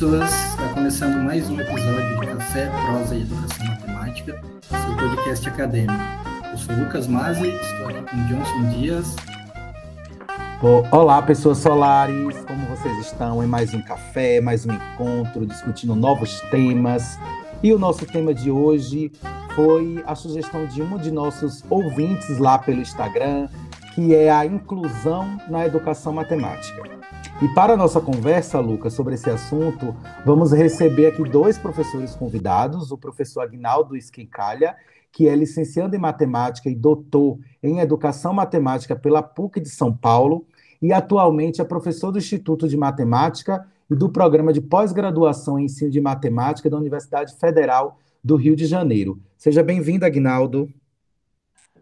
pessoas, está começando mais um episódio de Café, Prosa e Educação Matemática, seu podcast acadêmico. Eu sou Lucas Mazzi, estou aqui com Johnson Dias. Olá, pessoas solares, como vocês estão? Em mais um café, mais um encontro, discutindo novos temas. E o nosso tema de hoje foi a sugestão de um de nossos ouvintes lá pelo Instagram, que é a inclusão na educação matemática. E para a nossa conversa, Lucas, sobre esse assunto, vamos receber aqui dois professores convidados, o professor Agnaldo Esquincalha, que é licenciando em matemática e doutor em educação matemática pela PUC de São Paulo, e atualmente é professor do Instituto de Matemática e do programa de pós-graduação em ensino de matemática da Universidade Federal do Rio de Janeiro. Seja bem-vindo, Agnaldo.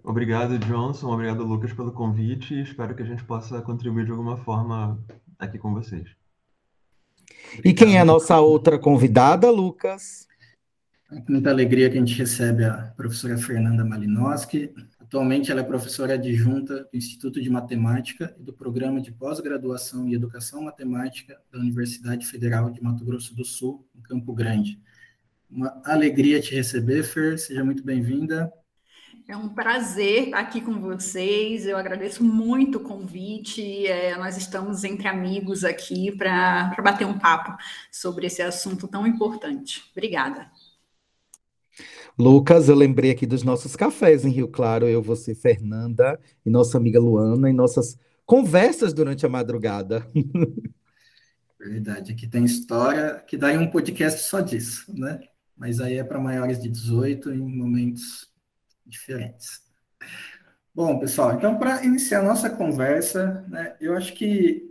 Obrigado, Johnson. Obrigado, Lucas, pelo convite. Espero que a gente possa contribuir de alguma forma aqui com vocês. E quem é a nossa outra convidada, Lucas? É com muita alegria que a gente recebe a professora Fernanda Malinowski. Atualmente ela é professora adjunta do Instituto de Matemática e do Programa de Pós-Graduação em Educação Matemática da Universidade Federal de Mato Grosso do Sul, em Campo Grande. Uma alegria te receber, Fer. Seja muito bem-vinda. É um prazer estar aqui com vocês. Eu agradeço muito o convite. É, nós estamos entre amigos aqui para bater um papo sobre esse assunto tão importante. Obrigada. Lucas, eu lembrei aqui dos nossos cafés em Rio Claro, eu, você, Fernanda e nossa amiga Luana, e nossas conversas durante a madrugada. Verdade, aqui tem história que dá um podcast só disso, né? Mas aí é para maiores de 18 em momentos diferentes. Bom, pessoal, então para iniciar a nossa conversa, né, eu acho que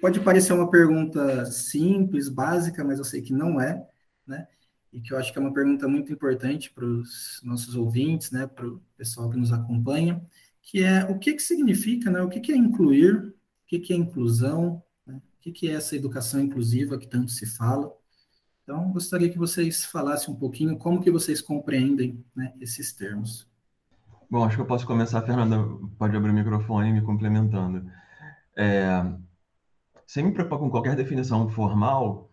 pode parecer uma pergunta simples, básica, mas eu sei que não é, né? E que eu acho que é uma pergunta muito importante para os nossos ouvintes, né, para o pessoal que nos acompanha, que é o que, que significa, né, o que, que é incluir, o que, que é inclusão, né, o que, que é essa educação inclusiva que tanto se fala, então, gostaria que vocês falassem um pouquinho como que vocês compreendem né, esses termos. Bom, acho que eu posso começar, Fernanda, pode abrir o microfone me complementando. É, sem me preocupar com qualquer definição formal,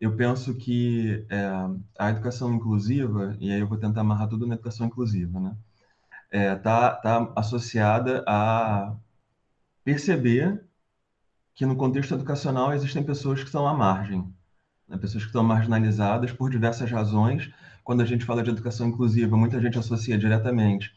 eu penso que é, a educação inclusiva, e aí eu vou tentar amarrar tudo na educação inclusiva, né? É, tá, tá associada a perceber que no contexto educacional existem pessoas que estão à margem, né, pessoas que estão marginalizadas por diversas razões. Quando a gente fala de educação inclusiva, muita gente associa diretamente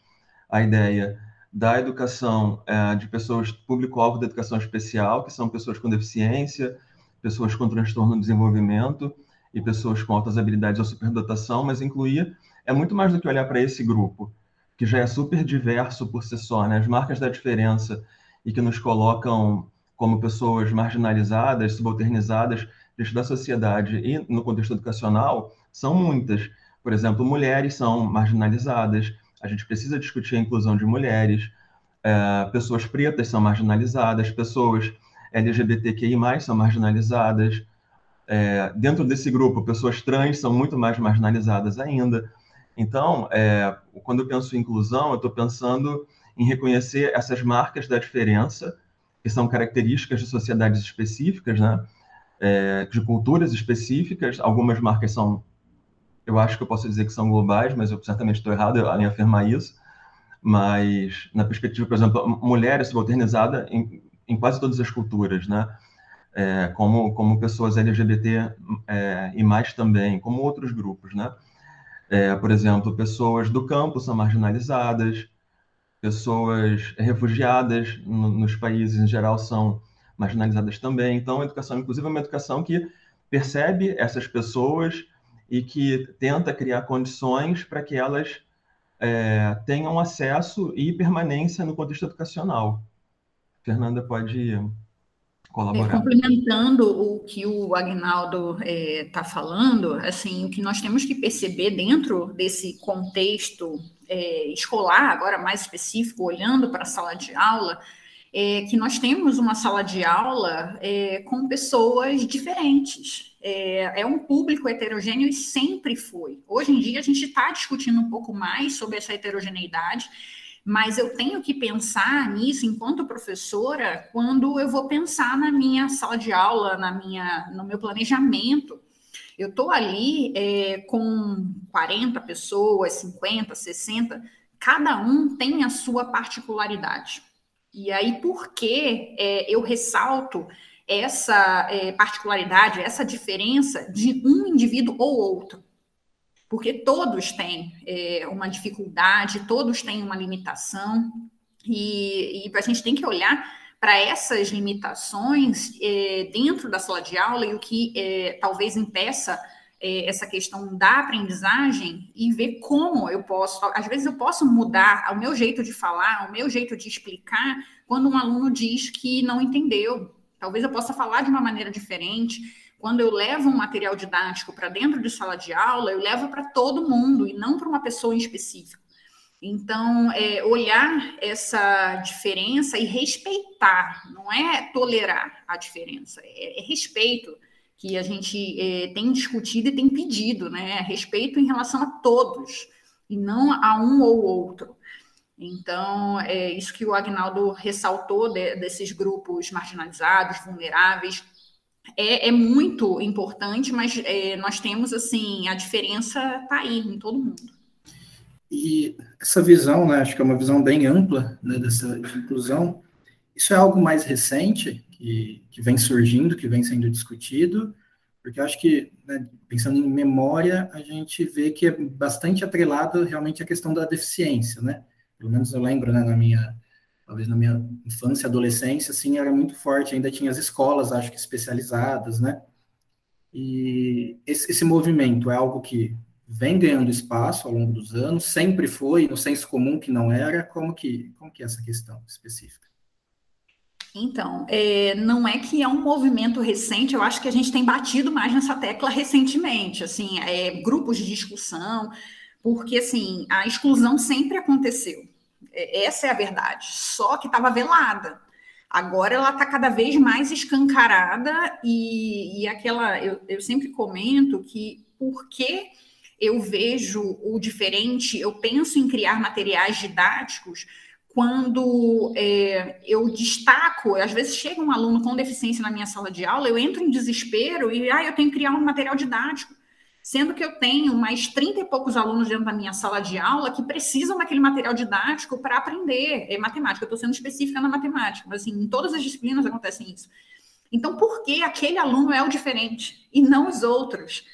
a ideia da educação é, de pessoas, público-alvo da educação especial, que são pessoas com deficiência, pessoas com transtorno do desenvolvimento e pessoas com altas habilidades ou superdotação, mas incluir é muito mais do que olhar para esse grupo, que já é super diverso por si só, né? As marcas da diferença e que nos colocam como pessoas marginalizadas, subalternizadas, dentro da sociedade e no contexto educacional são muitas. Por exemplo, mulheres são marginalizadas, a gente precisa discutir a inclusão de mulheres, é, pessoas pretas são marginalizadas, pessoas LGBTQI+, são marginalizadas, é, dentro desse grupo, pessoas trans são muito mais marginalizadas ainda. Então, é, quando eu penso em inclusão, eu estou pensando em reconhecer essas marcas da diferença, que são características de sociedades específicas, né? É, de culturas específicas. Algumas marcas são, eu acho que eu posso dizer que são globais, mas eu certamente estou errado em afirmar isso. Mas, na perspectiva, por exemplo, mulher é subalternizada em, em quase todas as culturas, né? É, como, como pessoas LGBT é, e mais também, como outros grupos, né? É, por exemplo, pessoas do campo são marginalizadas, pessoas refugiadas no, nos países em geral são marginalizadas também. Então, a educação inclusiva é uma educação que percebe essas pessoas e que tenta criar condições para que elas é, tenham acesso e permanência no contexto educacional. Fernanda pode colaborar. É, complementando o que o Agnaldo está é, tá falando, assim, o que nós temos que perceber dentro desse contexto é, escolar, agora mais específico, olhando para a sala de aula, é, que nós temos uma sala de aula é, com pessoas diferentes. É, é, um público heterogêneo e sempre foi. Hoje em dia a gente está discutindo um pouco mais sobre essa heterogeneidade, mas eu tenho que pensar nisso enquanto professora quando eu vou pensar na minha sala de aula, na minha, no meu planejamento Eu estou ali é, com 40 pessoas, 50, 60, cada um tem a sua particularidade. E aí, por que é, eu ressalto essa é, particularidade, essa diferença de um indivíduo ou outro? Porque todos têm é, uma dificuldade, todos têm uma limitação, e, e a gente tem que olhar para essas limitações é, dentro da sala de aula e o que é, talvez impeça é, essa questão da aprendizagem e ver como eu posso, às vezes eu posso mudar o meu jeito de falar, o meu jeito de explicar, quando um aluno diz que não entendeu. Talvez eu possa falar de uma maneira diferente. Quando eu levo um material didático para dentro de sala de aula, eu levo para todo mundo e não para uma pessoa em específico. Então, é, olhar essa diferença e respeitar, não é tolerar a diferença, é, é respeito que a gente é, tem discutido e tem pedido, né? Respeito em relação a todos e não a um ou outro. Então, é isso que o Agnaldo ressaltou de, desses grupos marginalizados, vulneráveis, é, é muito importante, mas é, nós temos, assim, a diferença está aí em todo mundo. E essa visão, né, acho que é uma visão bem ampla né, dessa inclusão, isso é algo mais recente, que, que vem surgindo, que vem sendo discutido, porque acho que, né, pensando em memória, a gente vê que é bastante atrelado realmente à questão da deficiência, né? Pelo menos eu lembro, né, na minha, talvez na minha infância, adolescência, assim, era muito forte, ainda tinha as escolas, acho que especializadas, né? E esse, esse movimento é algo que vem ganhando espaço ao longo dos anos, sempre foi, no senso comum que não era, como que, como que é essa questão específica? Então, é, não é que é um movimento recente, eu acho que a gente tem batido mais nessa tecla recentemente, assim, é, grupos de discussão, porque, assim, a exclusão sempre aconteceu, é, essa é a verdade, só que estava velada. Agora ela está cada vez mais escancarada e, e aquela, eu, eu sempre comento que por que eu vejo o diferente, eu penso em criar materiais didáticos, quando é, eu destaco, às vezes chega um aluno com deficiência na minha sala de aula, eu entro em desespero e ah, eu tenho que criar um material didático, sendo que eu tenho mais 30 e poucos alunos dentro da minha sala de aula que precisam daquele material didático para aprender é, matemática. Eu estou sendo específica na matemática, mas assim, em todas as disciplinas acontece isso. Então, por que aquele aluno é o diferente e não os outros?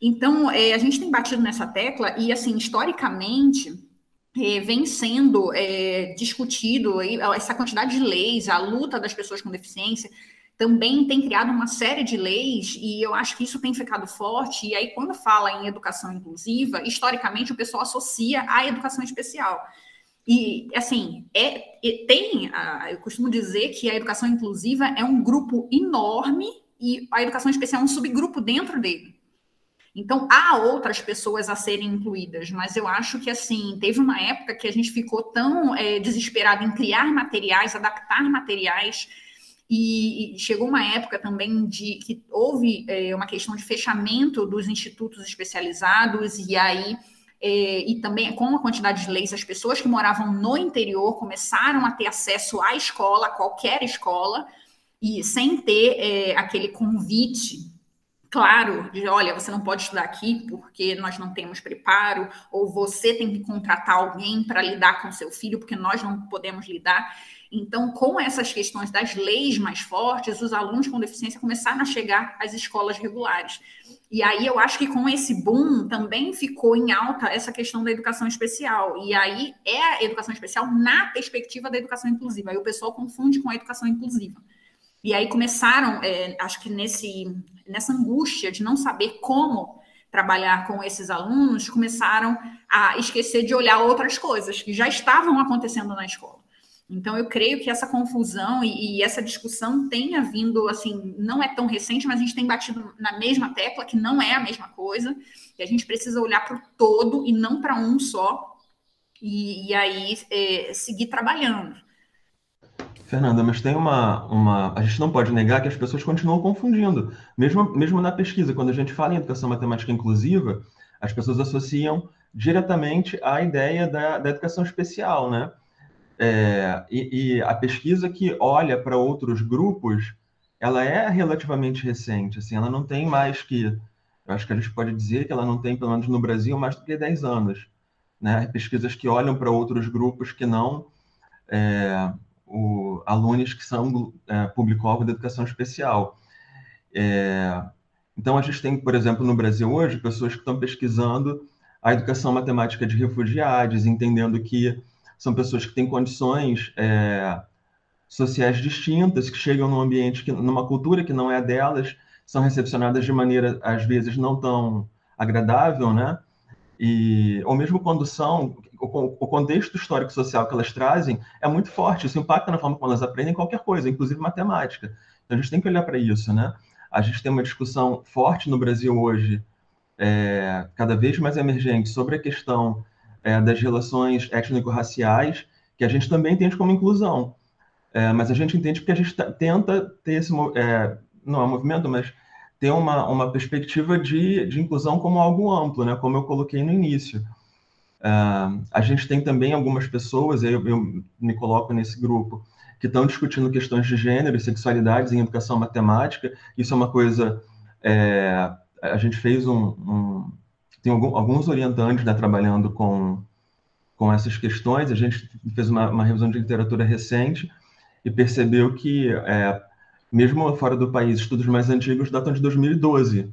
Então, é, a gente tem batido nessa tecla e, assim, historicamente, vem sendo é, discutido essa quantidade de leis, a luta das pessoas com deficiência, também tem criado uma série de leis e eu acho que isso tem ficado forte. E aí, quando fala em educação inclusiva, historicamente o pessoal associa à educação especial. E, assim, é, é tem, eu costumo dizer que a educação inclusiva é um grupo enorme e a educação especial é um subgrupo dentro dele. Então, há outras pessoas a serem incluídas, mas eu acho que, assim, teve uma época que a gente ficou tão é, desesperado em criar materiais, adaptar materiais, e, chegou uma época também de que houve é, uma questão de fechamento dos institutos especializados, e aí. É, e também com a quantidade de leis, as pessoas que moravam no interior começaram a ter acesso à escola, qualquer escola, e sem ter é, aquele convite claro de olha, você não pode estudar aqui porque nós não temos preparo, ou você tem que contratar alguém para lidar com seu filho porque nós não podemos lidar. Então, com essas questões das leis mais fortes, os alunos com deficiência começaram a chegar às escolas regulares. E aí eu acho que com esse boom também ficou em alta essa questão da educação especial. E aí é a educação especial na perspectiva da educação inclusiva. Aí o pessoal confunde com a educação inclusiva. E aí começaram, é, acho que nesse nessa angústia de não saber como trabalhar com esses alunos, começaram a esquecer de olhar outras coisas que já estavam acontecendo na escola. Então, eu creio que essa confusão e, e, essa discussão tenha vindo, assim, não é tão recente, mas a gente tem batido na mesma tecla, que não é a mesma coisa, e a gente precisa olhar para o todo e não para um só, e, e aí é, seguir trabalhando. Fernanda, mas tem uma, uma. A gente não pode negar que as pessoas continuam confundindo. Mesmo, mesmo na pesquisa, quando a gente fala em educação matemática inclusiva, as pessoas associam diretamente à ideia da, da educação especial, né? É, e, e, a pesquisa que olha para outros grupos, ela é relativamente recente, assim, ela não tem mais que Eu acho que a gente pode dizer que ela não tem, pelo menos no Brasil, mais do que 10 anos. Né? Pesquisas que olham para outros grupos que não é, o, alunos que são é, público-alvo da educação especial. É, então, a gente tem, por exemplo, no Brasil hoje, pessoas que estão pesquisando a educação matemática de refugiados, entendendo que são pessoas que têm condições é, sociais distintas, que chegam num ambiente, que, numa cultura que não é delas, são recepcionadas de maneira, às vezes, não tão agradável, né? E, ou mesmo quando são, o, contexto histórico-social que elas trazem é muito forte, isso impacta na forma como elas aprendem qualquer coisa, inclusive matemática. Então, a gente tem que olhar para isso, né? A gente tem uma discussão forte no Brasil hoje, é, cada vez mais emergente, sobre a questão é, das relações étnico-raciais, que a gente também entende como inclusão. É, mas a gente entende porque a gente tenta ter esse, é, não é movimento, mas ter uma, uma perspectiva de, de inclusão como algo amplo, né? como eu coloquei no início. Uh, a gente tem também algumas pessoas, eu, eu me coloco nesse grupo, que estão discutindo questões de gênero e sexualidades em educação matemática. Isso é uma coisa. É, a gente fez um. um tem algum, alguns orientantes né, trabalhando com, com essas questões. A gente fez uma, uma revisão de literatura recente e percebeu que, é, mesmo fora do país, estudos mais antigos datam de 2012.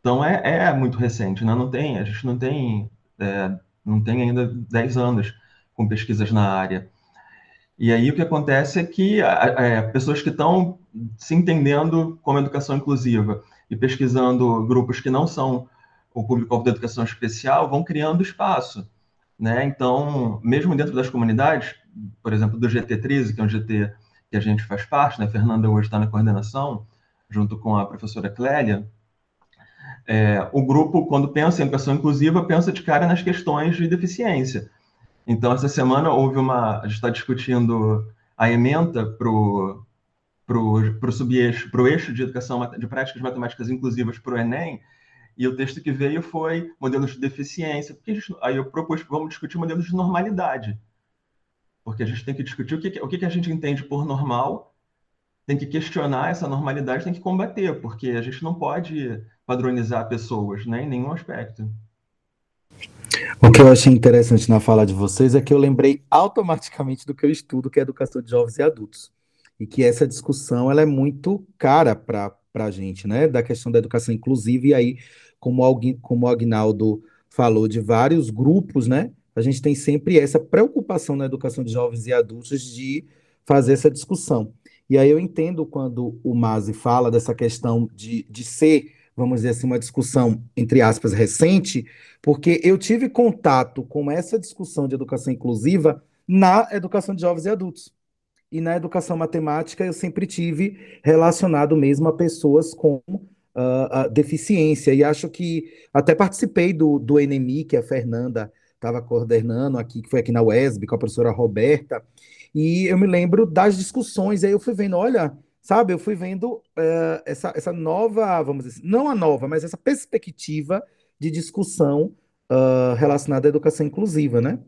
Então é, é muito recente, né? não tem, a gente não tem, é, não tem ainda 10 anos com pesquisas na área. E aí o que acontece é que é, pessoas que estão se entendendo como educação inclusiva e pesquisando grupos que não são o público-alvo da educação especial vão criando espaço. Né? Então, mesmo dentro das comunidades, por exemplo, do GT13, que é um GT que a gente faz parte, né? a Fernanda hoje está na coordenação, junto com a professora Clélia, é, o grupo, quando pensa em educação inclusiva, pensa de cara nas questões de deficiência. Então, essa semana houve uma. A gente está discutindo a ementa para o subeixo, para o eixo de educação de práticas matemáticas inclusivas para o Enem, e o texto que veio foi modelos de deficiência. Porque gente, aí eu propus, vamos discutir modelos de normalidade. Porque a gente tem que discutir o que, o que a gente entende por normal, tem que questionar essa normalidade, tem que combater, porque a gente não pode padronizar pessoas né, em nenhum aspecto. O que eu achei interessante na fala de vocês é que eu lembrei automaticamente do que eu estudo, que é educação de jovens e adultos. E que essa discussão ela é muito cara para a gente, né? Da questão da educação inclusiva. E aí, como, alguém, como o Agnaldo falou, de vários grupos, né? A gente tem sempre essa preocupação na educação de jovens e adultos de fazer essa discussão. E aí eu entendo quando o Mazi fala dessa questão de, de ser vamos dizer assim, uma discussão, entre aspas, recente, porque eu tive contato com essa discussão de educação inclusiva na educação de jovens e adultos. E na educação matemática eu sempre tive relacionado mesmo a pessoas com uh, deficiência. E acho que até participei do, do NMI, que a Fernanda estava coordenando aqui, que foi aqui na UESB, com a professora Roberta. E eu me lembro das discussões, aí eu fui vendo, olha, sabe, eu fui vendo uh, essa, essa nova, vamos dizer, não a nova, mas essa perspectiva de discussão uh, relacionada à educação inclusiva, né?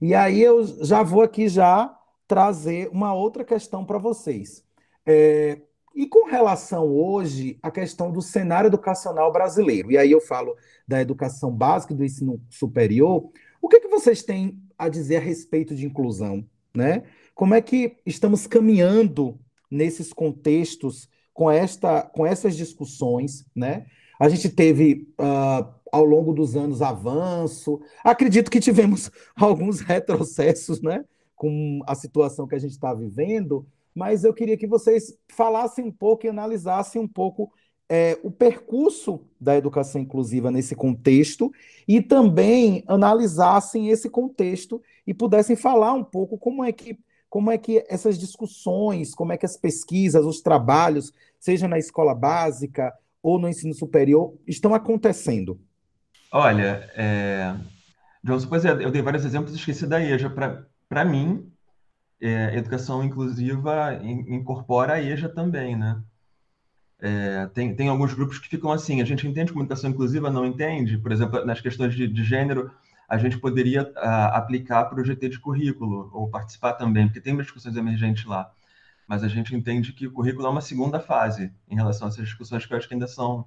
E aí eu já vou aqui já trazer uma outra questão para vocês. É, e com relação hoje à questão do cenário educacional brasileiro, e aí eu falo da educação básica e do ensino superior, o que, que vocês têm a dizer a respeito de inclusão? Né? Como é que estamos caminhando nesses contextos, com, esta, com essas discussões, né? A gente teve, uh, ao longo dos anos, avanço. Acredito que tivemos alguns retrocessos, né? Com a situação que a gente está vivendo, mas eu queria que vocês falassem um pouco e analisassem um pouco é, o percurso da educação inclusiva nesse contexto e também analisassem esse contexto e pudessem falar um pouco como é que como é que essas discussões, como é que as pesquisas, os trabalhos, seja na escola básica ou no ensino superior, estão acontecendo? Olha, é... João, pois é, eu dei vários exemplos, esqueci da EJA. Para mim, é, educação inclusiva incorpora a EJA também, né? É, tem, tem alguns grupos que ficam assim, a gente entende comunicação inclusiva, não entende? Por exemplo, nas questões de, de gênero, a gente poderia uh, aplicar para o GT de currículo, ou participar também, porque tem discussões emergentes lá. Mas a gente entende que o currículo é uma segunda fase em relação a essas discussões que eu acho que ainda são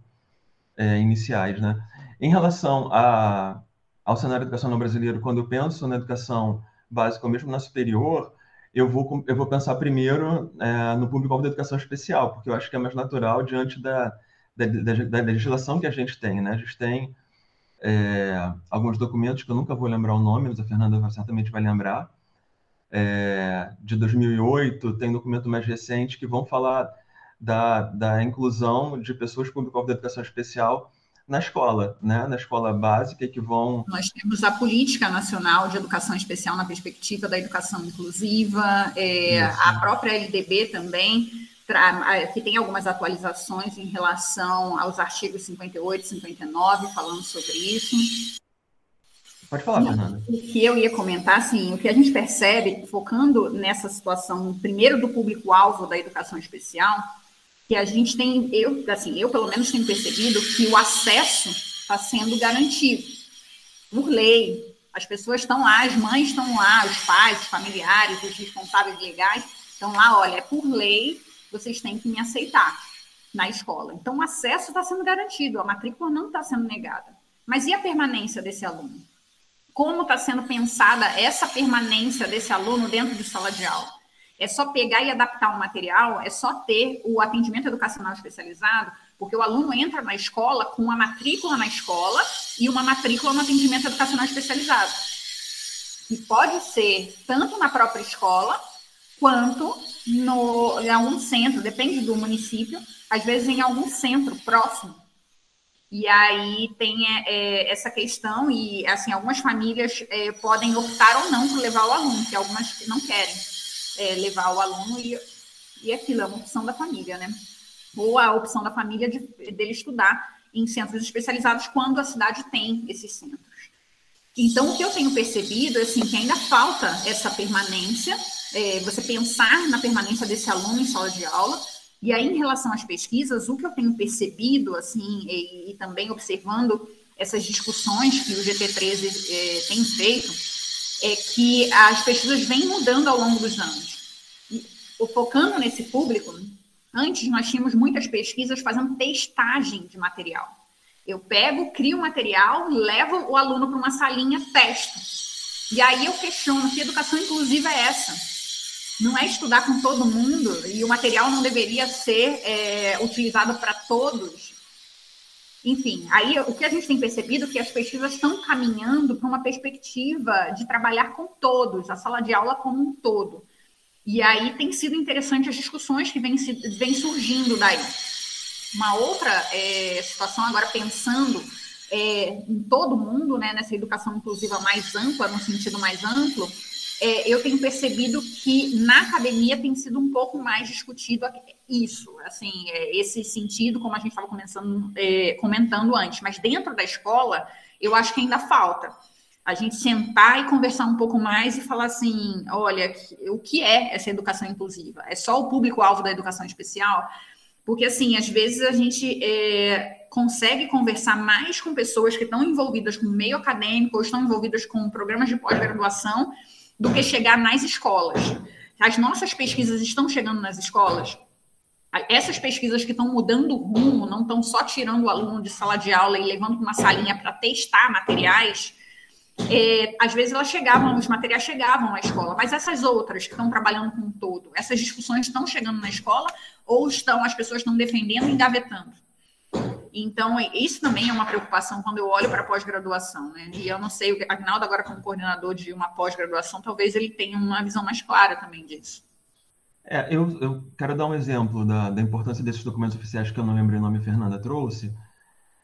é, iniciais, né? Em relação a, ao cenário educacional brasileiro, quando eu penso na educação básica ou mesmo na superior, eu vou, eu vou pensar primeiro é, no público-alvo da educação especial, porque eu acho que é mais natural diante da, da, da, da legislação que a gente tem, né? A gente tem é, alguns documentos que eu nunca vou lembrar o nome, mas a Fernanda certamente vai lembrar, é, de 2008, tem documento mais recente que vão falar da, da inclusão de pessoas público-alvo da educação especial na escola, né? na escola básica, que vão. Nós temos a Política Nacional de Educação Especial na perspectiva da educação inclusiva, é, a própria LDB também, que tem algumas atualizações em relação aos artigos 58 e 59, falando sobre isso. Pode falar, Fernanda. O que eu ia comentar, assim, o que a gente percebe, focando nessa situação, primeiro do público-alvo da educação especial, que a gente tem, eu, assim, eu pelo menos tenho percebido que o acesso está sendo garantido por lei. As pessoas estão lá, as mães estão lá, os pais, os familiares, os responsáveis legais estão lá, olha, é por lei, vocês têm que me aceitar na escola. Então, o acesso está sendo garantido, a matrícula não está sendo negada. Mas e a permanência desse aluno? Como está sendo pensada essa permanência desse aluno dentro de sala de aula? É só pegar e adaptar o material, é só ter o atendimento educacional especializado, porque o aluno entra na escola com uma matrícula na escola e uma matrícula no atendimento educacional especializado. E pode ser tanto na própria escola, quanto no, em algum centro, depende do município, às vezes em algum centro próximo. E aí tem é, é essa questão, e assim, algumas famílias é, podem optar ou não por levar o aluno, que algumas não querem é, levar o aluno e, e aquilo é uma opção da família, né? Ou a opção da família de, dele estudar em centros especializados quando a cidade tem esses centros. Então, o que eu tenho percebido é assim, que ainda falta essa permanência, é, você pensar na permanência desse aluno em sala de aula. E aí, em relação às pesquisas, o que eu tenho percebido, assim, e, e também observando essas discussões que o GT13 é, tem feito, é que as pesquisas vêm mudando ao longo dos anos. E, focando nesse público, antes nós tínhamos muitas pesquisas fazendo testagem de material. Eu pego, crio o material, levo o aluno para uma salinha, testo. E aí eu questiono que educação inclusiva é essa? Não é estudar com todo mundo e o material não deveria ser é, utilizado para todos enfim, aí o que a gente tem percebido é que as pesquisas estão caminhando para uma perspectiva de trabalhar com todos, a sala de aula como um todo. E aí tem sido interessante as discussões que vêm vem surgindo daí. Uma outra é, situação, agora pensando é, em todo mundo, né, nessa educação inclusiva mais ampla, no sentido mais amplo, é, eu tenho percebido que na academia tem sido um pouco mais discutido isso, assim, é, esse sentido, como a gente estava é, comentando antes, mas dentro da escola, eu acho que ainda falta a gente sentar e conversar um pouco mais e falar assim, olha, o que é essa educação inclusiva? É só o público-alvo da educação especial? Porque, assim, às vezes a gente é, consegue conversar mais com pessoas que estão envolvidas com o meio acadêmico ou estão envolvidas com programas de pós-graduação do que chegar nas escolas. As nossas pesquisas estão chegando nas escolas. Essas pesquisas que estão mudando o rumo, não estão só tirando o aluno de sala de aula e levando para uma salinha para testar materiais. É, às vezes elas chegavam, os materiais chegavam à escola, mas essas outras que estão trabalhando com todo, essas discussões estão chegando na escola ou estão as pessoas estão defendendo e engavetando? Então, isso também é uma preocupação quando eu olho para a pós-graduação, né? E eu não sei, o Agnaldo, agora como coordenador de uma pós-graduação, talvez ele tenha uma visão mais clara também disso. É, eu, eu quero dar um exemplo da, da importância desses documentos oficiais que eu não lembrei o nome, Fernanda trouxe.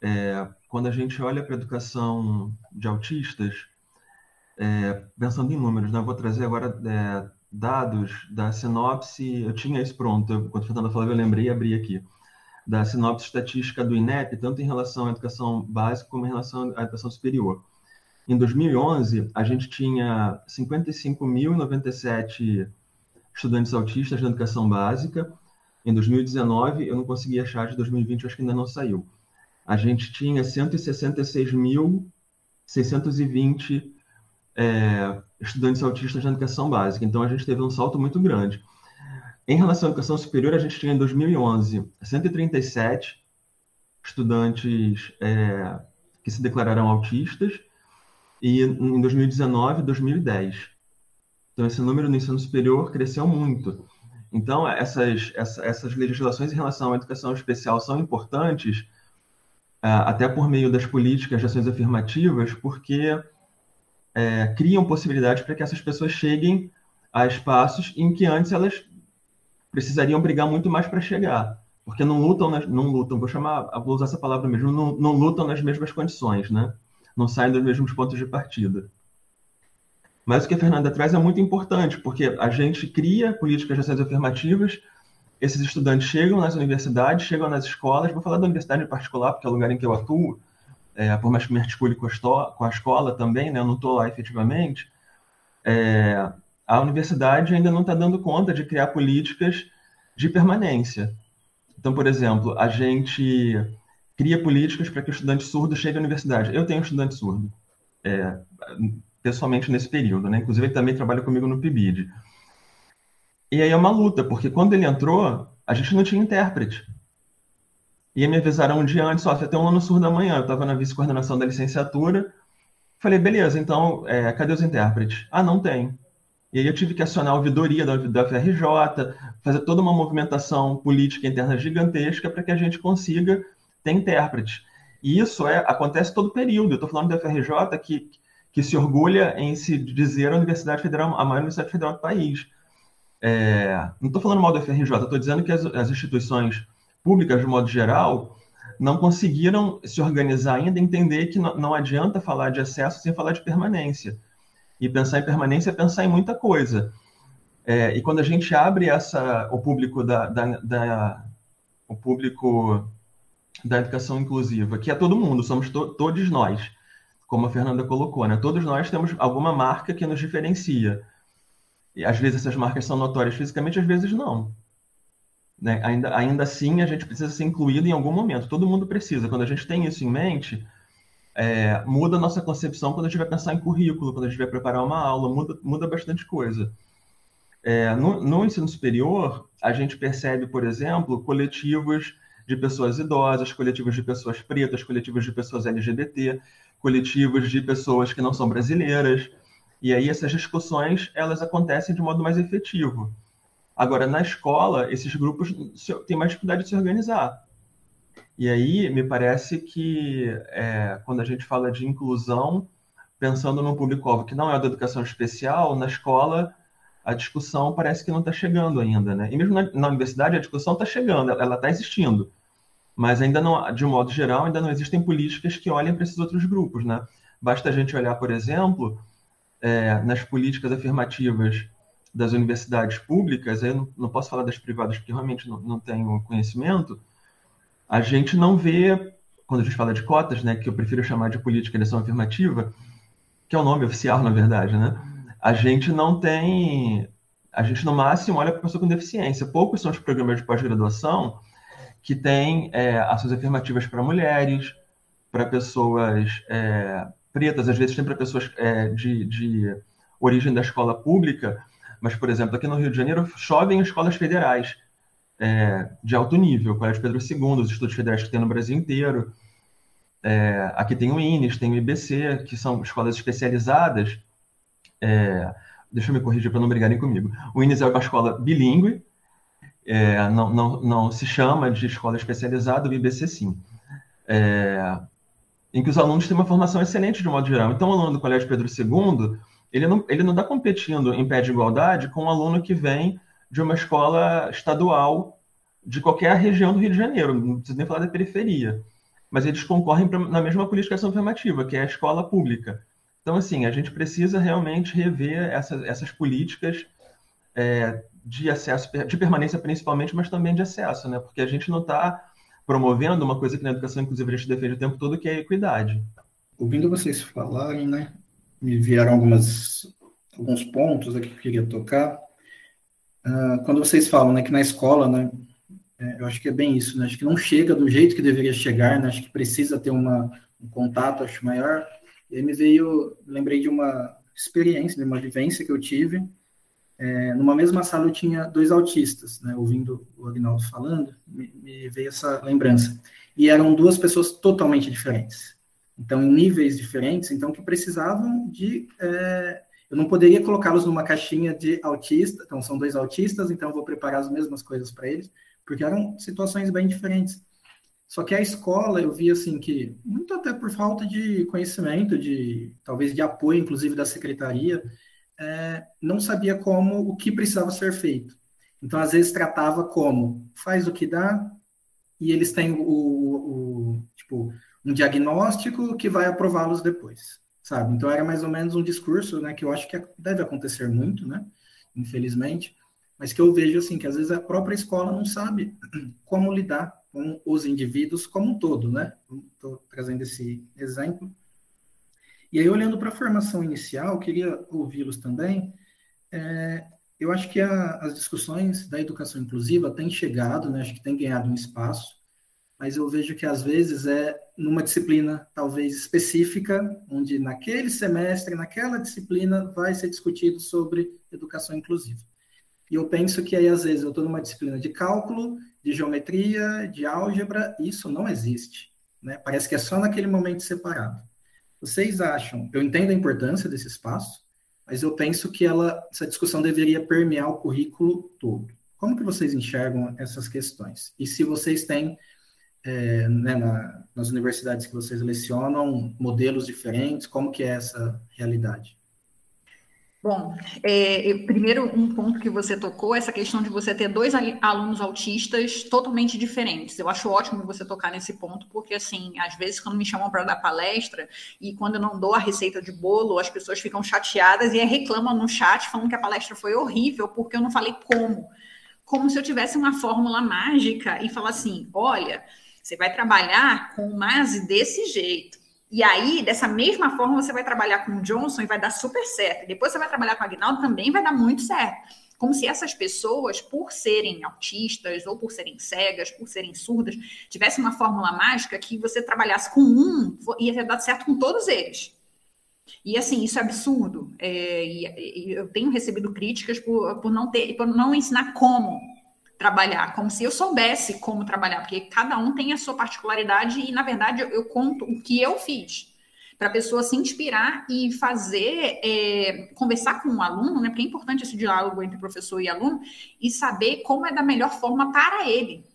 É, quando a gente olha para a educação de autistas, é, pensando em números, né? eu vou trazer agora é, dados da sinopse, eu tinha isso pronto, eu, quando a Fernanda falava, eu lembrei e abri aqui da sinopse estatística do INEP, tanto em relação à educação básica como em relação à educação superior. Em 2011, a gente tinha 55.097 estudantes autistas na educação básica. Em 2019, eu não consegui achar, de 2020 acho que ainda não saiu. A gente tinha 166.620 é, estudantes autistas na educação básica. Então, a gente teve um salto muito grande. Em relação à educação superior, a gente tinha em 2011 137 estudantes é, que se declararam autistas e em 2019 2010. Então, esse número no ensino superior cresceu muito. Então, essas, essa, essas legislações em relação à educação especial são importantes, até por meio das políticas de ações afirmativas, porque é, criam possibilidades para que essas pessoas cheguem a espaços em que antes elas precisariam brigar muito mais para chegar, porque não lutam, nas, não lutam, vou chamar, vou usar essa palavra mesmo, não, não lutam nas mesmas condições, né? Não saem dos mesmos pontos de partida. Mas o que a Fernanda traz é muito importante, porque a gente cria políticas de ações afirmativas, esses estudantes chegam nas universidades, chegam nas escolas, vou falar da universidade em particular, porque é o lugar em que eu atuo, é, por mais que me articule com a, escola também, né, eu não estou lá efetivamente, é, a universidade ainda não está dando conta de criar políticas de permanência. Então, por exemplo, a gente cria políticas para que o estudante surdo chegue à universidade. Eu tenho um estudante surdo. É, pessoalmente nesse período, né? Inclusive ele também trabalha comigo no PIBID. E aí é uma luta, porque quando ele entrou, a gente não tinha intérprete. E me avisaram um dia antes, ó, tem um ano surdo amanhã. Eu estava na vice-coordenação da licenciatura. Falei, beleza, então, é, cadê os intérpretes? Ah, não tem. E aí eu tive que acionar a ouvidoria da, da FRJ, fazer toda uma movimentação política interna gigantesca para que a gente consiga ter intérprete. E isso é, acontece todo período. Eu estou falando da FRJ que que se orgulha em se dizer a Universidade Federal, a maior universidade federal do país. É, não estou falando mal do FRJ, estou dizendo que as, as, instituições públicas, de modo geral, não conseguiram se organizar ainda, entender que não, não adianta falar de acesso sem falar de permanência. E pensar em permanência é pensar em muita coisa. É, e quando a gente abre essa, o público da, da, da, o público da educação inclusiva, que é todo mundo, somos to, todos nós, como a Fernanda colocou, né? Todos nós temos alguma marca que nos diferencia. E às vezes essas marcas são notórias fisicamente, às vezes não. Né? Ainda, ainda assim, a gente precisa ser incluído em algum momento. Todo mundo precisa. Quando a gente tem isso em mente, é, muda a nossa concepção quando a gente vai pensar em currículo, quando a gente vai preparar uma aula, muda, muda bastante coisa. É, no, no ensino superior, a gente percebe, por exemplo, coletivos de pessoas idosas, coletivos de pessoas pretas, coletivos de pessoas LGBT, coletivos de pessoas que não são brasileiras. E aí essas discussões elas acontecem de modo mais efetivo. Agora, na escola, esses grupos têm mais dificuldade de se organizar. E aí, me parece que é, quando a gente fala de inclusão, pensando num público-alvo que não é da educação especial, na escola, a discussão parece que não está chegando ainda. Né? E mesmo na, na universidade, a discussão está chegando, ela está existindo mas ainda não, de um modo geral, ainda não existem políticas que olhem para esses outros grupos, né? Basta a gente olhar, por exemplo, é, nas políticas afirmativas das universidades públicas, eu não, não, posso falar das privadas porque realmente não, não tenho conhecimento, a gente não vê, quando a gente fala de cotas, né, que eu prefiro chamar de política de ação afirmativa, que é o nome oficial, na verdade, né? A gente não tem, a gente no máximo olha para a pessoa com deficiência. Poucos são os programas de pós-graduação que tem é, ações afirmativas para mulheres, para pessoas é, pretas, às vezes tem para pessoas é, de, de origem da escola pública, mas, por exemplo, aqui no Rio de Janeiro chovem escolas federais é, de alto nível, Colégio Pedro II, os estudos federais que tem no Brasil inteiro. É, aqui tem o INES, tem o IBC, que são escolas especializadas. É, deixa eu me corrigir para não brigarem comigo. O INES é uma escola bilíngue, é, não, não, não se chama de escola especializada, o IBC sim. Em que os alunos têm uma formação excelente de modo geral. Então, o aluno do Colégio Pedro II, ele não ele não está competindo em pé de igualdade com um aluno que vem de uma escola estadual de qualquer região do Rio de Janeiro, não precisa nem falar da periferia. Mas eles concorrem pra, na mesma política afirmativa, que é a escola pública. Então, assim, a gente precisa realmente rever essas, essas políticas é, de acesso, de permanência principalmente, mas também de acesso, né? Porque a gente não está promovendo uma coisa que na educação, inclusive, a gente defende o tempo todo, que é a equidade. Ouvindo vocês falarem, né? Me vieram algumas, alguns pontos aqui que eu queria tocar. Uh, quando vocês falam, né, que na escola, né, é, eu acho que é bem isso, né? Acho que não chega do jeito que deveria chegar, né? Acho que precisa ter uma, um contato, acho maior. E aí me veio, lembrei de uma experiência, de uma vivência que eu tive é, numa mesma sala eu tinha dois autistas, né, ouvindo o Agnaldo falando, me, me, veio essa lembrança. E eram duas pessoas totalmente diferentes. Então, em níveis diferentes, então que precisavam de... É, eu não poderia colocá-los numa caixinha de autista, então são dois autistas, então eu vou preparar as mesmas coisas para eles, porque eram situações bem diferentes. Só que a escola, eu vi assim que, muito até por falta de conhecimento, de talvez de apoio, inclusive da secretaria, é, não sabia como, o que precisava ser feito. Então, às vezes, tratava como, faz o que dá, e eles têm o, o tipo, um diagnóstico que vai aprová-los depois, sabe? Então, era mais ou menos um discurso, né, que eu acho que deve acontecer muito, né, infelizmente, mas que eu vejo, assim, que às vezes a própria escola não sabe como lidar com os indivíduos como um todo, né? Estou trazendo esse exemplo, e aí, olhando para a formação inicial, queria ouvi-los também. É, eu acho que a, as discussões da educação inclusiva têm chegado, né, acho que têm ganhado um espaço, mas eu vejo que às vezes é numa disciplina talvez específica, onde naquele semestre, naquela disciplina, vai ser discutido sobre educação inclusiva. E eu penso que aí, às vezes, eu estou numa disciplina de cálculo, de geometria, de álgebra, isso não existe. Né? Parece que é só naquele momento separado. Vocês acham? Eu entendo a importância desse espaço, mas eu penso que ela, essa discussão deveria permear o currículo todo. Como que vocês enxergam essas questões? E se vocês têm é, né, na, nas universidades que vocês lecionam modelos diferentes, como que é essa realidade? Bom, é, primeiro um ponto que você tocou, essa questão de você ter dois alunos autistas totalmente diferentes. Eu acho ótimo você tocar nesse ponto, porque assim, às vezes quando me chamam para dar palestra e quando eu não dou a receita de bolo, as pessoas ficam chateadas e reclamam no chat falando que a palestra foi horrível porque eu não falei como. Como se eu tivesse uma fórmula mágica e falar assim: olha, você vai trabalhar com o MASE desse jeito e aí, dessa mesma forma, você vai trabalhar com o Johnson e vai dar super certo. Depois você vai trabalhar com o Agnaldo também vai dar muito certo. Como se essas pessoas, por serem autistas ou por serem cegas, por serem surdas, tivessem uma fórmula mágica que você trabalhasse com um, ia ter dado certo com todos eles. E assim, isso é absurdo. É, e, e eu tenho recebido críticas por, por não ter, por não ensinar como trabalhar, como se eu soubesse como trabalhar, porque cada um tem a sua particularidade e, na verdade, eu, eu conto o que eu fiz para a pessoa se inspirar e fazer, é, conversar com o aluno, né? Porque é importante esse diálogo entre professor e aluno e saber como é da melhor forma para ele.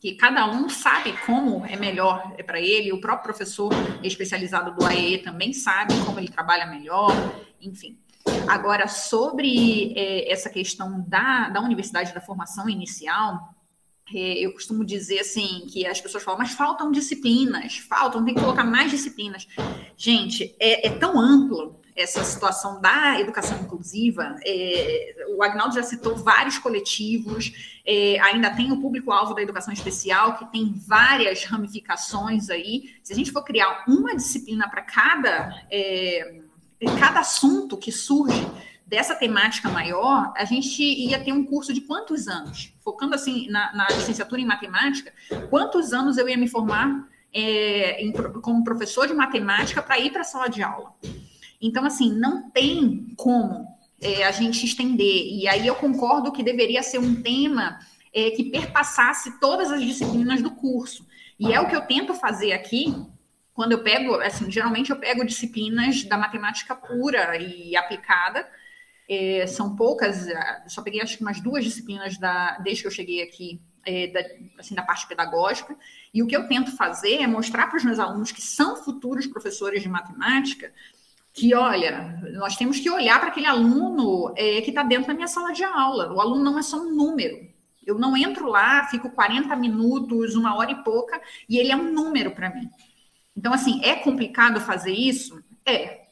Que cada um sabe como é melhor para ele, o próprio professor especializado do AE também sabe como ele trabalha melhor, enfim. Agora, sobre é, essa questão da, da universidade da formação inicial, é, eu costumo dizer assim que as pessoas falam, mas faltam disciplinas, faltam, tem que colocar mais disciplinas. Gente, é, é tão amplo essa situação da educação inclusiva. É, o Agnaldo já citou vários coletivos, é, ainda tem o público-alvo da educação especial, que tem várias ramificações aí. Se a gente for criar uma disciplina para cada é, cada assunto que surge dessa temática maior, a gente ia ter um curso de quantos anos? Focando assim na, na licenciatura em matemática, quantos anos eu ia me formar é, em, como professor de matemática para ir para a sala de aula? Então, assim, não tem como é, a gente estender. E aí eu concordo que deveria ser um tema é, que perpassasse todas as disciplinas do curso. E é o que eu tento fazer aqui, quando eu pego, assim, geralmente eu pego disciplinas da matemática pura e aplicada, é, são poucas, é, só peguei acho que umas duas disciplinas da, desde que eu cheguei aqui, é, da, assim, da parte pedagógica, e o que eu tento fazer é mostrar para os meus alunos que são futuros professores de matemática, que, olha, nós temos que olhar para aquele aluno é, que está dentro da minha sala de aula. O aluno não é só um número. Eu não entro lá, fico 40 minutos, uma hora e pouca, e ele é um número para mim. Então, assim, é complicado fazer isso? É.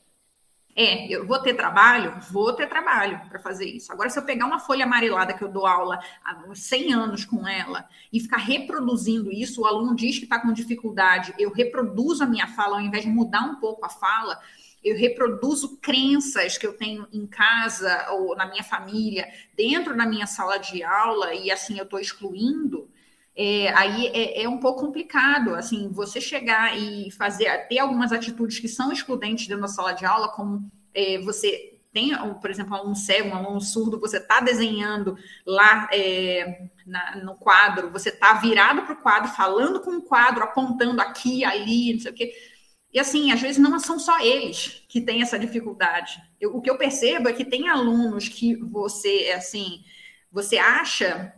É, eu vou ter trabalho? Vou ter trabalho para fazer isso. Agora, se eu pegar uma folha amarelada que eu dou aula há 100 anos com ela e ficar reproduzindo isso, o aluno diz que está com dificuldade, eu reproduzo a minha fala, ao invés de mudar um pouco a fala, eu reproduzo crenças que eu tenho em casa ou na minha família, dentro da minha sala de aula, e assim eu estou excluindo é, aí é, é, um pouco complicado, assim, você chegar e fazer, ter algumas atitudes que são excludentes dentro da sala de aula, como é, você tem, por exemplo, um aluno cego, um aluno surdo, você está desenhando lá é, na, no quadro, você está virado para o quadro, falando com o quadro, apontando aqui, ali, não sei o quê. E assim, às vezes não são só eles que têm essa dificuldade. Eu, o que eu percebo é que tem alunos que você, assim, você acha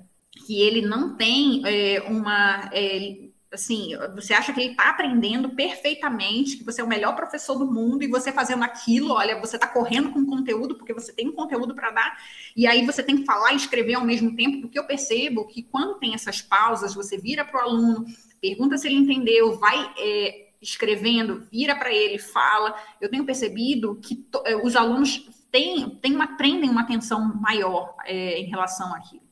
que ele não tem é, uma. É, assim, você acha que ele está aprendendo perfeitamente, que você é o melhor professor do mundo, e você fazendo aquilo, olha, você está correndo com conteúdo, porque você tem um conteúdo para dar, e aí você tem que falar e escrever ao mesmo tempo, porque eu percebo que quando tem essas pausas, você vira para o aluno, pergunta se ele entendeu, vai. É, escrevendo, vira para ele, fala. Eu tenho percebido que é, os alunos têm, têm uma, prendem uma atenção maior é, em relação àquilo.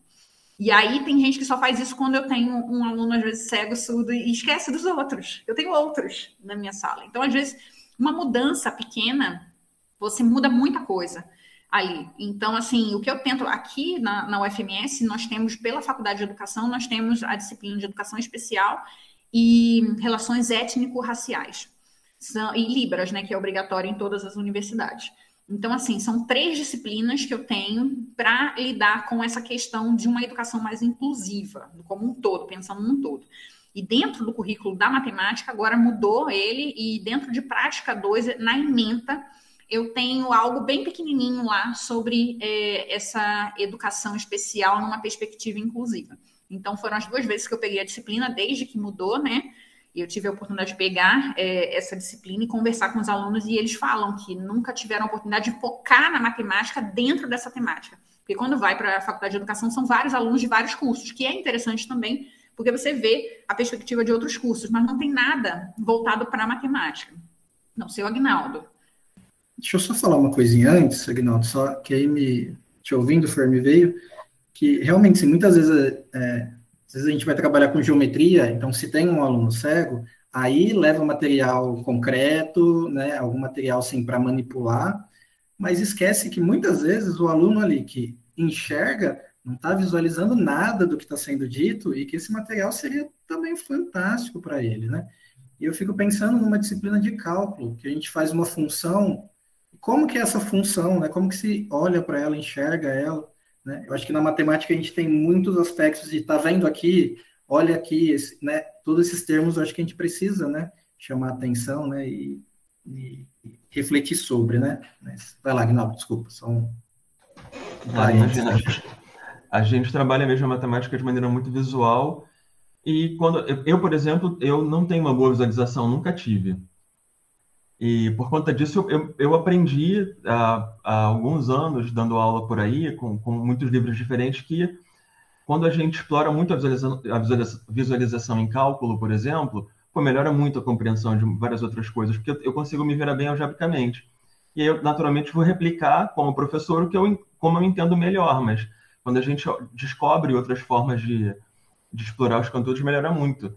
E aí tem gente que só faz isso quando eu tenho um aluno, às vezes, cego, surdo, e esquece dos outros. Eu tenho outros na minha sala. Então, às vezes, uma mudança pequena, você muda muita coisa ali. Então, assim, o que eu tento aqui na, na UFMS, nós temos, pela Faculdade de Educação, nós temos a disciplina de Educação Especial e Relações Étnico-Raciais. E Libras, né, que é obrigatório em todas as universidades. Então, assim, são três disciplinas que eu tenho para lidar com essa questão de uma educação mais inclusiva, como um todo, pensando num todo. E dentro do currículo da matemática, agora mudou ele, e dentro de prática 2, na ementa, eu tenho algo bem pequenininho lá sobre é, essa educação especial numa perspectiva inclusiva. Então, foram as duas vezes que eu peguei a disciplina, desde que mudou, né? Eu tive a oportunidade de pegar é, essa disciplina e conversar com os alunos, e eles falam que nunca tiveram a oportunidade de focar na matemática dentro dessa temática. Porque quando vai para a faculdade de educação, são vários alunos de vários cursos, que é interessante também, porque você vê a perspectiva de outros cursos, mas não tem nada voltado para a matemática. Não, seu Agnaldo. Deixa eu só falar uma coisinha antes, Agnaldo, só que aí me te ouvindo, Fer, me veio, que realmente, se muitas vezes é, às vezes a gente vai trabalhar com geometria, então se tem um aluno cego, aí leva material concreto, né, algum material assim para manipular, mas esquece que muitas vezes o aluno ali que enxerga não está visualizando nada do que está sendo dito e que esse material seria também fantástico para ele, né? E eu fico pensando numa disciplina de cálculo, que a gente faz uma função, como que é essa função, né? Como que se olha para ela, enxerga ela? Né? Eu acho que na matemática a gente tem muitos aspectos de tá vendo aqui, olha aqui, esse, né? Todos esses termos eu acho que a gente precisa, né? Chamar atenção, né? E, e, e refletir sobre, né? Mas, vai lá, Gnaldo, desculpa, só um... Ah, imagina, a gente trabalha mesmo a matemática de maneira muito visual e quando eu, por exemplo, eu não tenho uma boa visualização, nunca tive. E por conta disso, eu, eu aprendi há, há, alguns anos, dando aula por aí, com, com muitos livros diferentes, que quando a gente explora muito a visualização, a visualização em cálculo, por exemplo, pô, melhora muito a compreensão de várias outras coisas, porque eu consigo me ver bem algebricamente. E eu, naturalmente, vou replicar como professor o que eu, como eu entendo melhor, mas quando a gente descobre outras formas de, de explorar os conteúdos, melhora muito.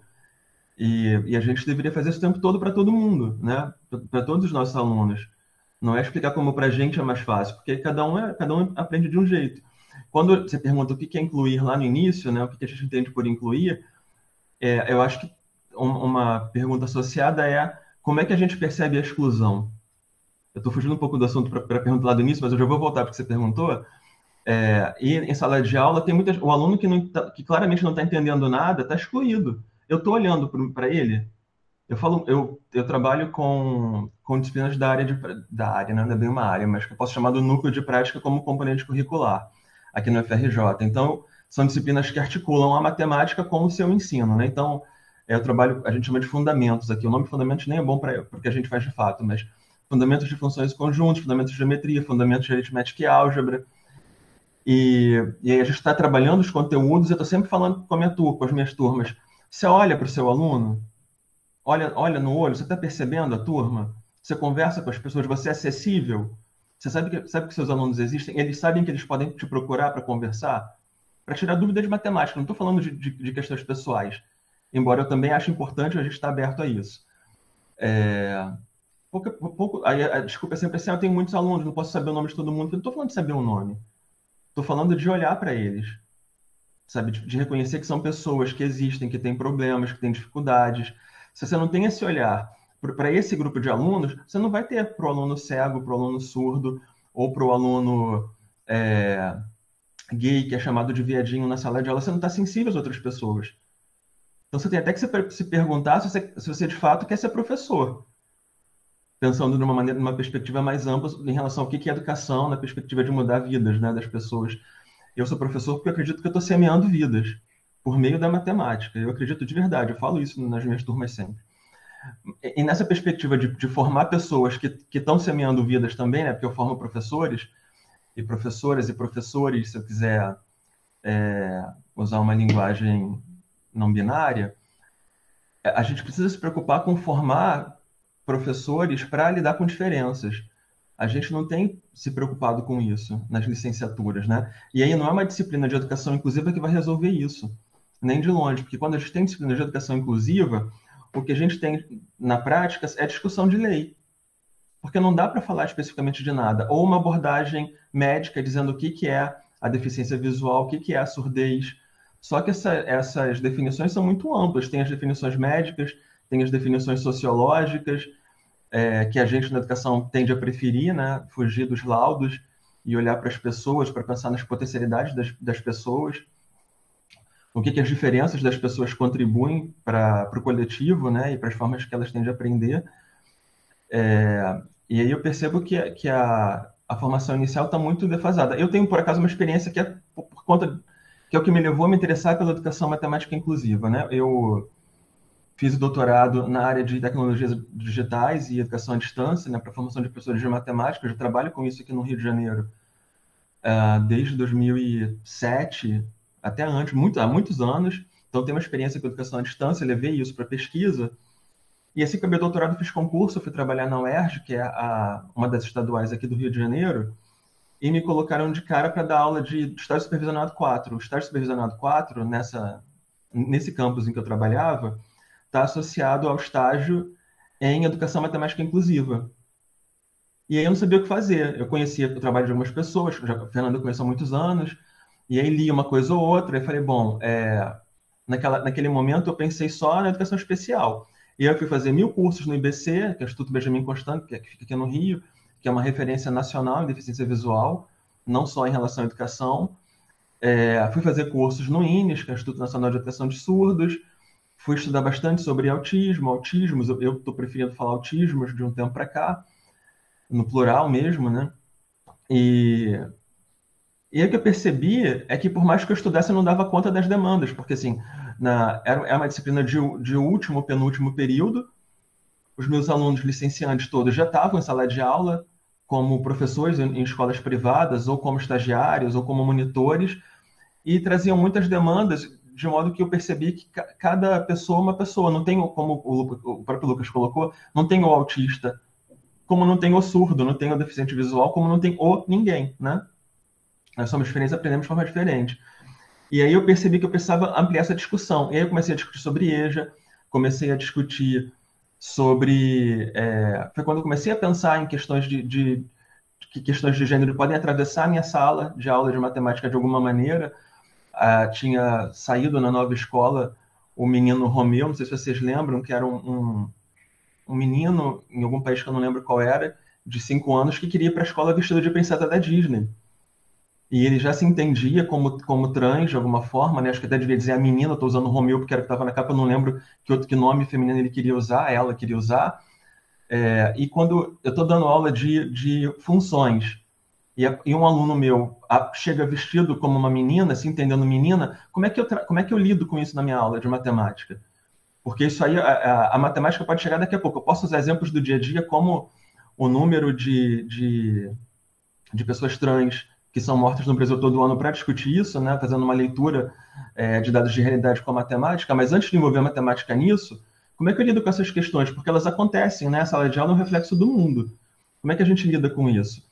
E, e, a gente deveria fazer isso o tempo todo para todo mundo, né? Para todos os nossos alunos. Não é explicar como para a gente é mais fácil, porque cada um, é, cada um aprende de um jeito. Quando você pergunta o que é incluir lá no início, né? O que a gente entende por incluir, é, eu acho que uma pergunta associada é como é que a gente percebe a exclusão? Eu estou fugindo um pouco do assunto para a pergunta lá do início, mas eu já vou voltar porque você perguntou. É, e em sala de aula tem muitas, o aluno que, não, tá, que claramente não está entendendo nada está excluído eu estou olhando para ele, eu falo, eu, eu trabalho com, com disciplinas da área, de, da área, né? não é bem uma área, mas que eu posso chamar do núcleo de prática como componente curricular, aqui no FRJ. Então, são disciplinas que articulam a matemática com o seu ensino, né? Então, é, eu trabalho, a gente chama de fundamentos aqui, o nome fundamentos nem é bom para o que a gente faz de fato, mas fundamentos de funções conjuntos, fundamentos de geometria, fundamentos de aritmética e álgebra, e, e aí a gente está trabalhando os conteúdos, eu estou sempre falando com a minha turma, com as minhas turmas, você olha para o seu aluno, olha, olha no olho, você está percebendo a turma? Você conversa com as pessoas, você é acessível? Você sabe que, sabe que seus alunos existem? Eles sabem que eles podem te procurar para conversar? Para tirar dúvida de matemática, não estou falando de, de, de, questões pessoais. Embora eu também ache importante a gente estar aberto a isso. É, pouco, pouco, aí, a desculpa é sempre assim, ah, eu tenho muitos alunos, não posso saber o nome de todo mundo. Eu não estou falando de saber o nome. Estou falando de olhar para eles sabe? De, de reconhecer que são pessoas que existem, que têm problemas, que têm dificuldades. Se você não tem esse olhar para esse grupo de alunos, você não vai ter para o aluno cego, para o aluno surdo, ou para o aluno é, gay que é chamado de viadinho na sala de aula, você não está sensível às outras pessoas. Então você tem até que se, perguntar se você, se você, de fato quer ser professor, pensando de uma maneira, numa perspectiva mais ampla em relação ao que é educação, na perspectiva de mudar vidas, né, das pessoas. Eu sou professor porque eu acredito que eu estou semeando vidas por meio da matemática. Eu acredito de verdade. Eu falo isso nas minhas turmas sempre. E nessa perspectiva de, de formar pessoas que estão semeando vidas também, né, porque eu formo professores e professoras e professores, se eu quiser é, usar uma linguagem não binária, a gente precisa se preocupar com formar professores para lidar com diferenças. A gente não tem se preocupado com isso nas licenciaturas, né? E aí não é uma disciplina de educação inclusiva que vai resolver isso, nem de longe, porque quando a gente tem disciplina de educação inclusiva, o que a gente tem na prática é discussão de lei. Porque não dá para falar especificamente de nada. Ou uma abordagem médica dizendo o que, que é a deficiência visual, o que, que é a surdez, só que essa, essas definições são muito amplas. Tem as definições médicas, tem as definições sociológicas, é, que a gente na educação tende a preferir, né? fugir dos laudos e olhar para as pessoas, para pensar nas potencialidades das, das pessoas, o que, que, as diferenças das pessoas contribuem para o coletivo né? e para as formas que elas têm de aprender. É, e aí eu percebo que, que a, a formação inicial está muito defasada. Eu tenho, por acaso, uma experiência que é por, conta que é o que me levou a me interessar pela educação matemática inclusiva. Né? Eu fiz o doutorado na área de tecnologias digitais e educação à distância, né, para formação de professores de matemática. Eu já trabalho com isso aqui no Rio de Janeiro uh, desde 2007, até antes, muito, há muitos anos. Então, tenho uma experiência com educação à distância, levei isso para pesquisa. E assim que eu meu doutorado, fiz concurso, fui trabalhar na UERJ, que é a, uma das estaduais aqui do Rio de Janeiro, e me colocaram de cara para dar aula de estágio supervisionado 4. O estágio supervisionado 4, nessa, nesse campus em que eu trabalhava, está associado ao estágio em educação matemática inclusiva. E aí eu não sabia o que fazer. Eu conhecia o trabalho de algumas pessoas, já, a Fernanda conheceu há muitos anos, e aí li uma coisa ou outra, e falei, bom, é, naquela, naquele momento eu pensei só na educação especial. E eu fui fazer mil cursos no IBC, que é o Instituto Benjamin Constant, que, é, que fica aqui no Rio, que é uma referência nacional em deficiência visual, não só em relação à educação. É, fui fazer cursos no INES, que é o Instituto Nacional de Educação de Surdos. Fui estudar bastante sobre autismo, autismos. Eu estou preferindo falar autismos de um tempo para cá, no plural mesmo, né? E, e aí o que eu percebi é que, por mais que eu estudasse, eu não dava conta das demandas, porque, assim, na, era, era uma disciplina de, de último, penúltimo período, os meus alunos licenciantes todos já estavam em sala de aula, como professores em, escolas privadas, ou como estagiários, ou como monitores, e traziam muitas demandas, de modo que eu percebi que cada pessoa é uma pessoa. Não tem, como o, próprio Lucas colocou, não tem o autista, como não tem o surdo, não tem o deficiente visual, como não tem o ninguém, né? Nós somos diferentes, aprendemos de forma diferente. E aí eu percebi que eu precisava ampliar essa discussão. E aí eu comecei a discutir sobre EJA, comecei a discutir sobre. É, foi quando eu comecei a pensar em questões de, de, que questões de gênero podem atravessar a minha sala de aula de matemática de alguma maneira. Ah, tinha saído na nova escola o menino Romeu, não sei se vocês lembram, que era um, um, um menino, em algum país que eu não lembro qual era, de cinco anos, que queria ir para a escola vestido de princesa da Disney e ele já se entendia como, como trans de alguma forma, né? Acho que até devia dizer a menina, estou usando Romeu porque era que estava na capa, eu não lembro que outro que nome feminino ele queria usar, ela queria usar. É, e quando eu estou dando aula de, de funções e, e um aluno meu a, chega vestido como uma menina, se entendendo menina, como é que eu, como é que eu lido com isso na minha aula de matemática? Porque isso aí, a, a, a matemática pode chegar daqui a pouco. Eu posso usar exemplos do dia a dia como o número de, de, de pessoas trans que são mortas no Brasil todo ano para discutir isso, né, fazendo uma leitura é, de dados de realidade com a matemática, mas antes de envolver a matemática nisso, como é que eu lido com essas questões? Porque elas acontecem, né? A sala de aula é um reflexo do mundo. Como é que a gente lida com isso?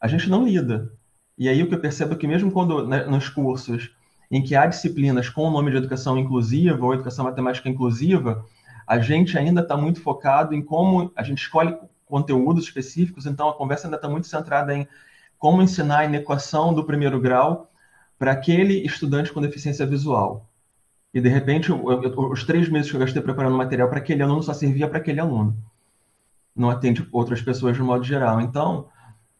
A gente não lida. E aí o que eu percebo é que mesmo quando né, nos cursos em que há disciplinas com o nome de educação inclusiva ou educação matemática inclusiva, a gente ainda está muito focado em como a gente escolhe conteúdos específicos, então a conversa ainda está muito centrada em como ensinar a inequação do primeiro grau para aquele estudante com deficiência visual. E, de repente, os três meses que eu gastei preparando material para aquele aluno só servia para aquele aluno. Não atende outras pessoas de modo geral. Então,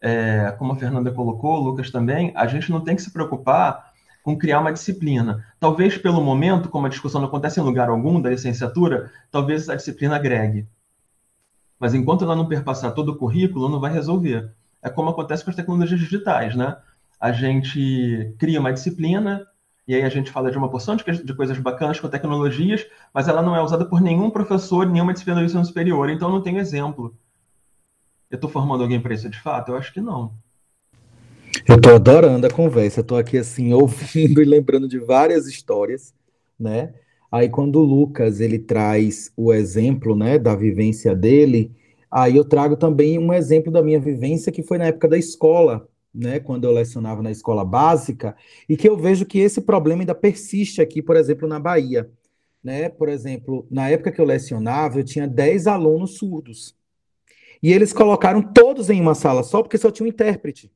é, como a Fernanda colocou, o Lucas também, a gente não tem que se preocupar com criar uma disciplina. Talvez pelo momento, como a discussão não acontece em lugar algum da licenciatura, talvez essa disciplina agregue. Mas enquanto ela não perpassar todo o currículo, não vai resolver. É como acontece com as tecnologias digitais, né? A gente cria uma disciplina, e aí a gente fala de uma porção de, coisas bacanas com tecnologias, mas ela não é usada por nenhum professor, nenhuma disciplina de ensino superior, então não tem exemplo. Eu estou formando alguém para isso de fato? Eu acho que não. Eu estou adorando a conversa, estou aqui assim ouvindo e lembrando de várias histórias, né? Aí quando o Lucas ele traz o exemplo, né, da vivência dele, aí eu trago também um exemplo da minha vivência que foi na época da escola, né, quando eu lecionava na escola básica, e que eu vejo que esse problema ainda persiste aqui, por exemplo, na Bahia, né? Por exemplo, na época que eu lecionava, eu tinha 10 alunos surdos. E eles colocaram todos em uma sala só porque só tinha um intérprete.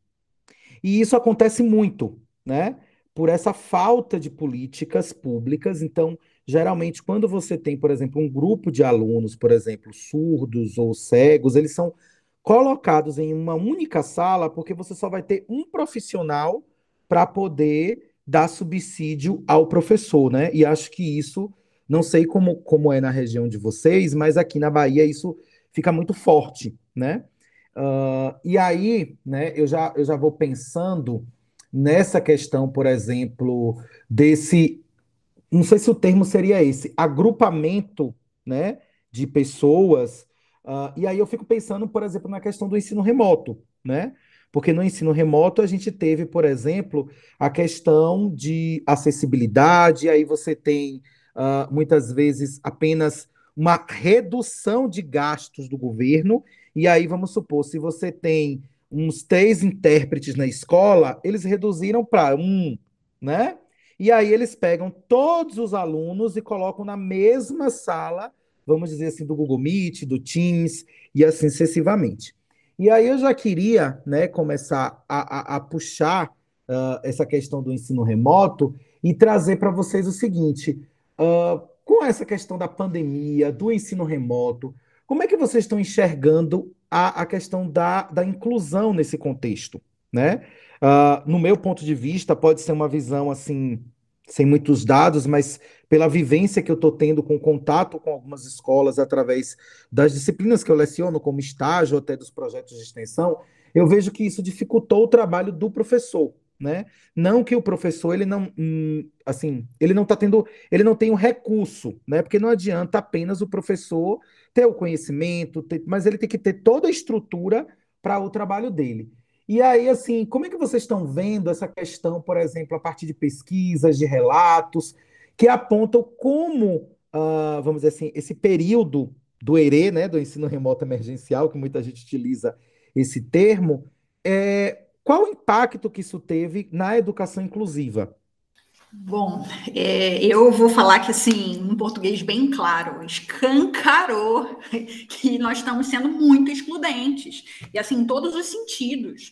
E isso acontece muito, né? Por essa falta de políticas públicas. Então, geralmente, quando você tem, por exemplo, um grupo de alunos, por exemplo, surdos ou cegos, eles são colocados em uma única sala porque você só vai ter um profissional para poder dar subsídio ao professor, né? E acho que isso, não sei como, como é na região de vocês, mas aqui na Bahia isso fica muito forte, né? Uh, e aí, né, eu já, eu já vou pensando nessa questão, por exemplo, desse, não sei se o termo seria esse, agrupamento, né, de pessoas. Uh, e aí eu fico pensando, por exemplo, na questão do ensino remoto, né? Porque no ensino remoto a gente teve, por exemplo, a questão de acessibilidade, aí você tem uh, muitas vezes apenas uma redução de gastos do governo e aí, vamos supor, se você tem uns três intérpretes na escola, eles reduziram para um, né? E aí eles pegam todos os alunos e colocam na mesma sala, vamos dizer assim, do Google Meet, do Teams e assim sucessivamente. E aí eu já queria né, começar a, a, a puxar uh, essa questão do ensino remoto e trazer para vocês o seguinte: uh, com essa questão da pandemia, do ensino remoto, como é que vocês estão enxergando a, a questão da, da inclusão nesse contexto? Né? Uh, no meu ponto de vista, pode ser uma visão assim, sem muitos dados, mas pela vivência que eu estou tendo com contato com algumas escolas através das disciplinas que eu leciono, como estágio, até dos projetos de extensão, eu vejo que isso dificultou o trabalho do professor né? Não que o professor ele não, hum, assim, ele não está tendo, ele não tem o um recurso, né? Porque não adianta apenas o professor ter o conhecimento, ter, mas ele tem que ter toda a estrutura para o trabalho dele. E aí, assim, como é que vocês estão vendo essa questão, por exemplo, a partir de pesquisas, de relatos, que apontam como, uh, vamos dizer assim, esse período do ERE, né, do ensino remoto emergencial, que muita gente utiliza esse termo, é, qual o impacto que isso teve na educação inclusiva? Bom, é, eu vou falar que, assim, um português bem claro, escancarou que nós estamos sendo muito excludentes, e assim, em todos os sentidos.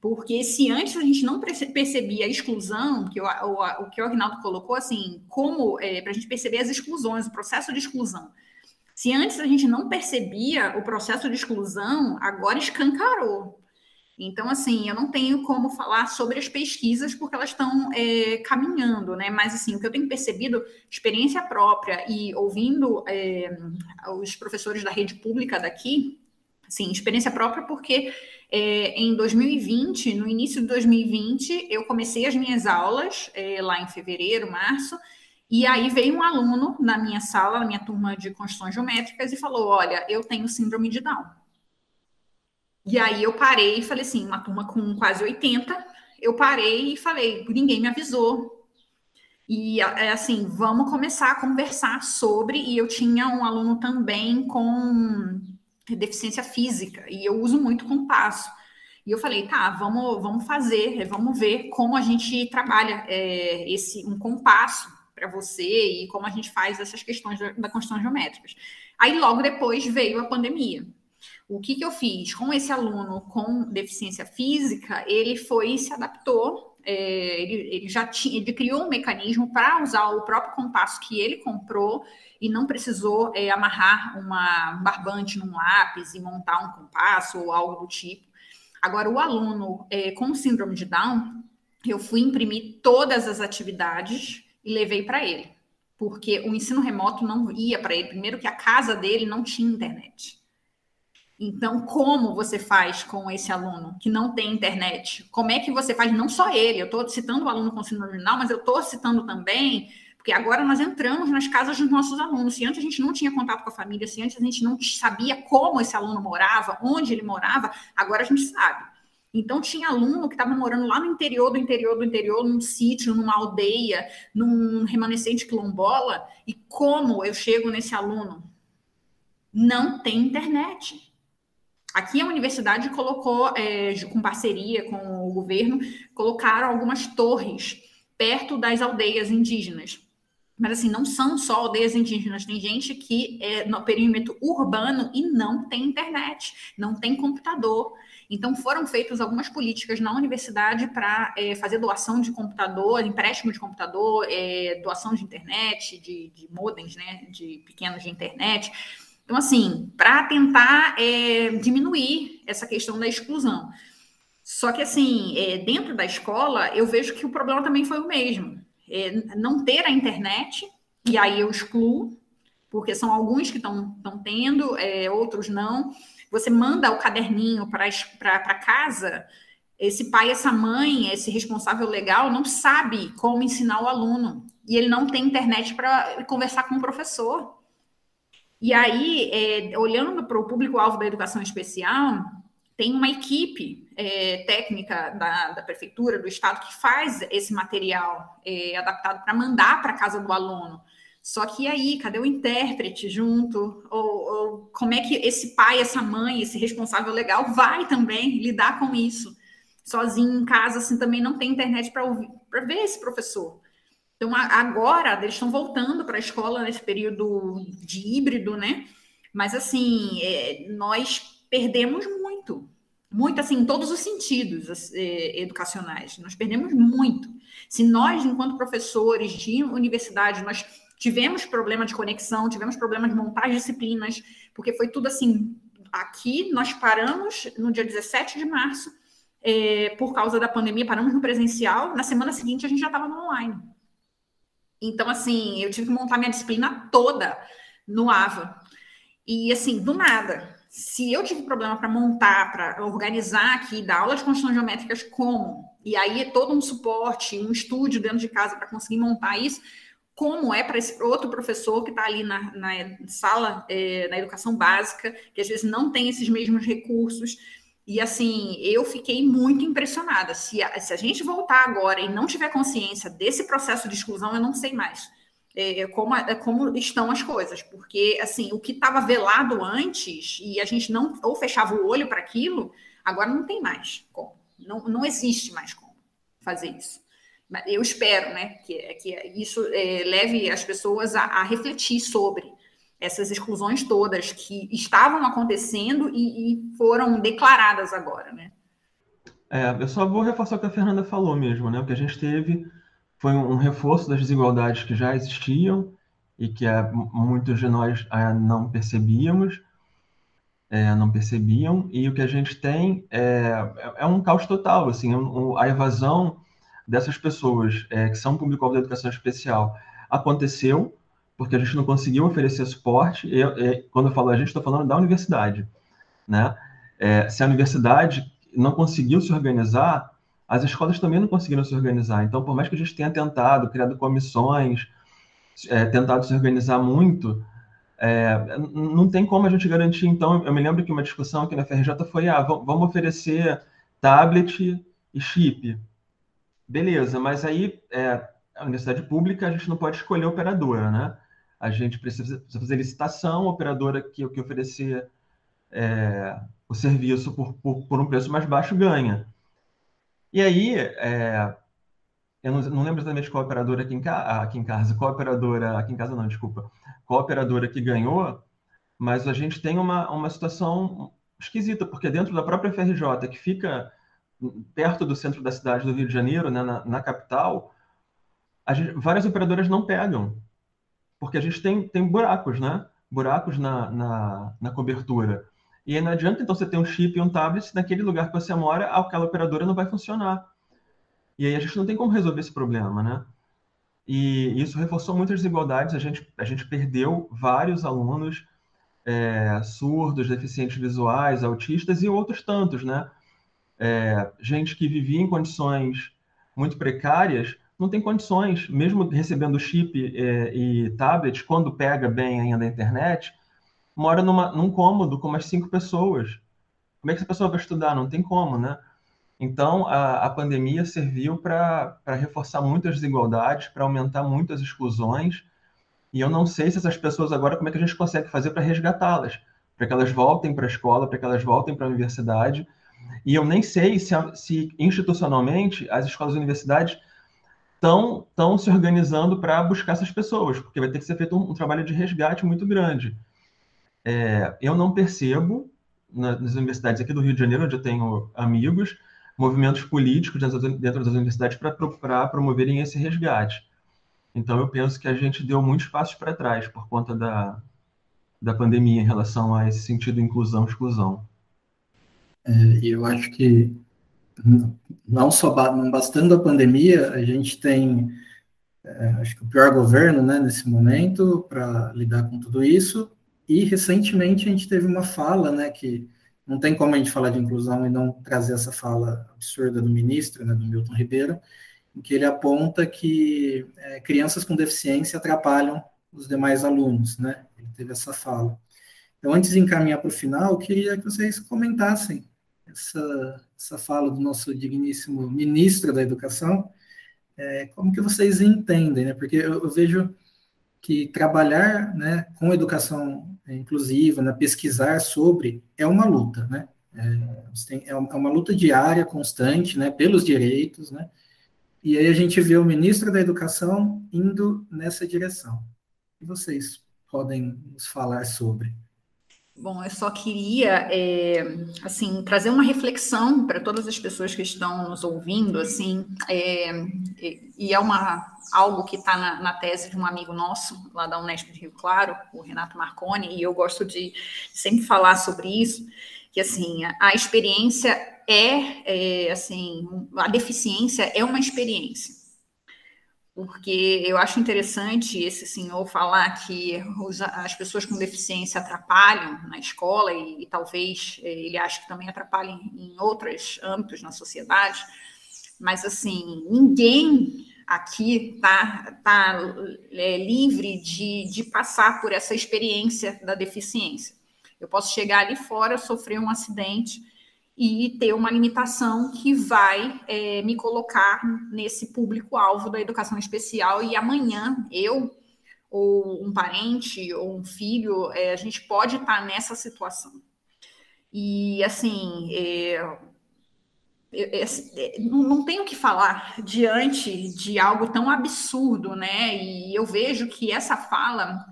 Porque se antes a gente não percebia a exclusão, que o, o, o que o Agnaldo colocou, assim, como é, para a gente perceber as exclusões, o processo de exclusão. Se antes a gente não percebia o processo de exclusão, agora escancarou. Então, assim, eu não tenho como falar sobre as pesquisas porque elas estão é, caminhando, né? Mas, assim, o que eu tenho percebido, experiência própria e ouvindo é, os professores da rede pública daqui, assim, experiência própria porque é, em 2020, no início de 2020, eu comecei as minhas aulas é, lá em fevereiro, março, e aí veio um aluno na minha sala, na minha turma de construções geométricas, e falou: Olha, eu tenho síndrome de Down. E aí eu parei e falei assim, uma turma com quase 80, eu parei e falei, ninguém me avisou. E é assim, vamos começar a conversar sobre, e eu tinha um aluno também com deficiência física, e eu uso muito compasso. E eu falei, tá, vamos, vamos fazer, vamos ver como a gente trabalha é, esse um compasso para você e como a gente faz essas questões da, da construção geométricas. Aí logo depois veio a pandemia. O que, que eu fiz? Com esse aluno com deficiência física, ele foi e se adaptou. É, ele, ele, já tinha, ele criou um mecanismo para usar o próprio compasso que ele comprou e não precisou é, amarrar uma barbante num lápis e montar um compasso ou algo do tipo. Agora, o aluno é, com síndrome de Down, eu fui imprimir todas as atividades e levei para ele, porque o ensino remoto não ia para ele. Primeiro, que a casa dele não tinha internet. Então, como você faz com esse aluno que não tem internet? Como é que você faz? Não só ele, eu estou citando o aluno com síndrome Down, mas eu estou citando também porque agora nós entramos nas casas dos nossos alunos. Se antes a gente não tinha contato com a família, se antes a gente não sabia como esse aluno morava, onde ele morava, agora a gente sabe. Então, tinha aluno que estava morando lá no interior do interior do interior, num sítio, numa aldeia, num remanescente quilombola. E como eu chego nesse aluno? Não tem internet. Aqui a universidade colocou, é, com parceria com o governo, colocaram algumas torres perto das aldeias indígenas mas assim, não são só aldeias indígenas, tem gente que é no perímetro urbano e não tem internet, não tem computador. Então, foram feitas algumas políticas na universidade para é, fazer doação de computador, empréstimo de computador, é, doação de internet, de, de modems, né, de pequenos de internet. Então, assim, para tentar é, diminuir essa questão da exclusão. Só que, assim, é, dentro da escola, eu vejo que o problema também foi o mesmo é, não ter a internet, e aí eu excluo, porque são alguns que estão tendo, é, outros não. Você manda o caderninho para casa, esse pai, essa mãe, esse responsável legal não sabe como ensinar o aluno, e ele não tem internet para conversar com o professor. E aí, é, olhando para o público-alvo da educação especial, tem uma equipe é, técnica da, da, prefeitura, do estado, que faz esse material é, adaptado para mandar para casa do aluno. Só que aí, cadê o intérprete junto? Ou, ou, como é que esse pai, essa mãe, esse responsável legal vai também lidar com isso? Sozinho em casa, assim, também não tem internet para ver esse professor. Então, agora, eles estão voltando para a escola nesse período de híbrido, né? Mas, assim, é, nós perdemos muito, muito assim, em todos os sentidos eh, educacionais. Nós perdemos muito. Se nós, enquanto professores de universidade, nós tivemos problema de conexão, tivemos problema de montar as disciplinas, porque foi tudo assim. Aqui nós paramos no dia 17 de março, eh, por causa da pandemia, paramos no presencial. Na semana seguinte a gente já estava no online. Então, assim, eu tive que montar minha disciplina toda no AVA. E assim, do nada, se eu tive problema para montar, para organizar aqui, dar aula de construções geométricas como, e aí é todo um suporte, um estúdio dentro de casa para conseguir montar isso, como é para esse outro professor que está ali na, na sala, é, na educação básica, que às vezes não tem esses mesmos recursos. E assim, eu fiquei muito impressionada. Se a, se a gente voltar agora e não tiver consciência desse processo de exclusão, eu não sei mais é, como, é, como estão as coisas, porque assim o que estava velado antes e a gente não ou fechava o olho para aquilo, agora não tem mais como, não, não existe mais como fazer isso. Eu espero, né, que, que isso é, leve as pessoas a, a, refletir sobre essas exclusões todas que estavam acontecendo e, e foram declaradas agora, né? É, eu só vou reforçar o que a Fernanda falou mesmo, né? O que a gente teve foi um reforço das desigualdades que já existiam e que é, muitos de nós é, não percebíamos, é, não percebiam, e o que a gente tem é, é um caos total, assim, um, a evasão dessas pessoas é, que são público-alvo da educação especial aconteceu, porque a gente não conseguiu oferecer suporte, e, e quando eu falo a gente, estou falando da universidade, né? É, se a universidade não conseguiu se organizar, as escolas também não conseguiram se organizar. Então, por mais que a gente tenha tentado, criado comissões, é, tentado se organizar muito, é, não tem como a gente garantir. Então, eu me lembro que uma discussão aqui na FRJ foi: ah, vamos oferecer tablet e chip. Beleza, mas aí é, a universidade pública a gente não pode escolher operadora, né? A gente precisa, fazer licitação, a operadora que, que oferecer é, o serviço por, por, por um preço mais baixo ganha. E aí, é, eu não, não, lembro exatamente qual operadora aqui em, aqui em, casa, qual operadora, aqui em casa não, desculpa, qual operadora que ganhou, mas a gente tem uma, uma situação esquisita, porque dentro da própria FRJ, que fica perto do centro da cidade do Rio de Janeiro, né, na, na capital, gente, várias operadoras não pegam, porque a gente tem, tem buracos, né? Buracos na, na, na cobertura. E aí não adianta, então, você ter um chip e um tablet naquele lugar que você mora, aquela operadora não vai funcionar. E aí a gente não tem como resolver esse problema, né? E isso reforçou muitas desigualdades. A gente, a gente perdeu vários alunos é, surdos, deficientes visuais, autistas e outros tantos, né? É, gente que vivia em condições muito precárias não tem condições, mesmo recebendo chip é, e tablet, quando pega bem ainda a internet, mora numa, num cômodo com umas cinco pessoas. Como é que essa pessoa vai estudar? Não tem como, né? Então, a, a pandemia serviu para reforçar muitas desigualdades, para aumentar muitas exclusões, e eu não sei se essas pessoas agora, como é que a gente consegue fazer para resgatá-las, para que elas voltem para a escola, para que elas voltem para a universidade, e eu nem sei se, se institucionalmente as escolas e universidades estão estão se organizando para buscar essas pessoas, porque vai ter que ser feito um, um trabalho de resgate muito grande. É, eu não percebo nas universidades aqui do Rio de Janeiro, onde eu tenho amigos, movimentos políticos dentro das, universidades para promoverem esse resgate. Então, eu penso que a gente deu muitos passos para trás por conta da, da pandemia em relação a esse sentido de inclusão exclusão. É, eu acho que não só não bastando a pandemia, a gente tem é, acho que o pior governo né, nesse momento para lidar com tudo isso. E recentemente a gente teve uma fala, né, que não tem como a gente falar de inclusão e não trazer essa fala absurda do ministro, né, do Milton Ribeiro, em que ele aponta que é, crianças com deficiência atrapalham os demais alunos, né? Ele teve essa fala. Então, antes de encaminhar para o final, eu queria que vocês comentassem essa, essa fala do nosso digníssimo ministro da Educação, é, como que vocês entendem, né? Porque eu, eu vejo que trabalhar né, com educação inclusiva, né, pesquisar sobre, é uma luta, né? É, é, é uma luta diária, constante, né, pelos direitos, né? E aí a gente vê o ministro da Educação indo nessa direção. E vocês podem nos falar sobre? Bom, eu só queria, é, assim, trazer uma reflexão para todas as pessoas que estão nos ouvindo, assim, é, e é uma, algo que está na, na, tese de um amigo nosso, lá da Unesp de Rio Claro, o Renato Marconi, e eu gosto de sempre falar sobre isso, que, assim, a, a experiência é, é, assim, a deficiência é uma experiência porque eu acho interessante esse senhor falar que as pessoas com deficiência atrapalham na escola e, e, talvez eh, ele ache que também atrapalhem em outros âmbitos na sociedade, mas assim, ninguém aqui está tá, é, livre de, de passar por essa experiência da deficiência. Eu posso chegar ali fora, sofrer um acidente, e ter uma limitação que vai é, me colocar nesse público-alvo da educação especial. E amanhã eu, ou um parente, ou um filho, é, a gente pode estar nessa situação. E, assim, é, é, é não tenho o que falar diante de algo tão absurdo, né? E eu vejo que essa fala,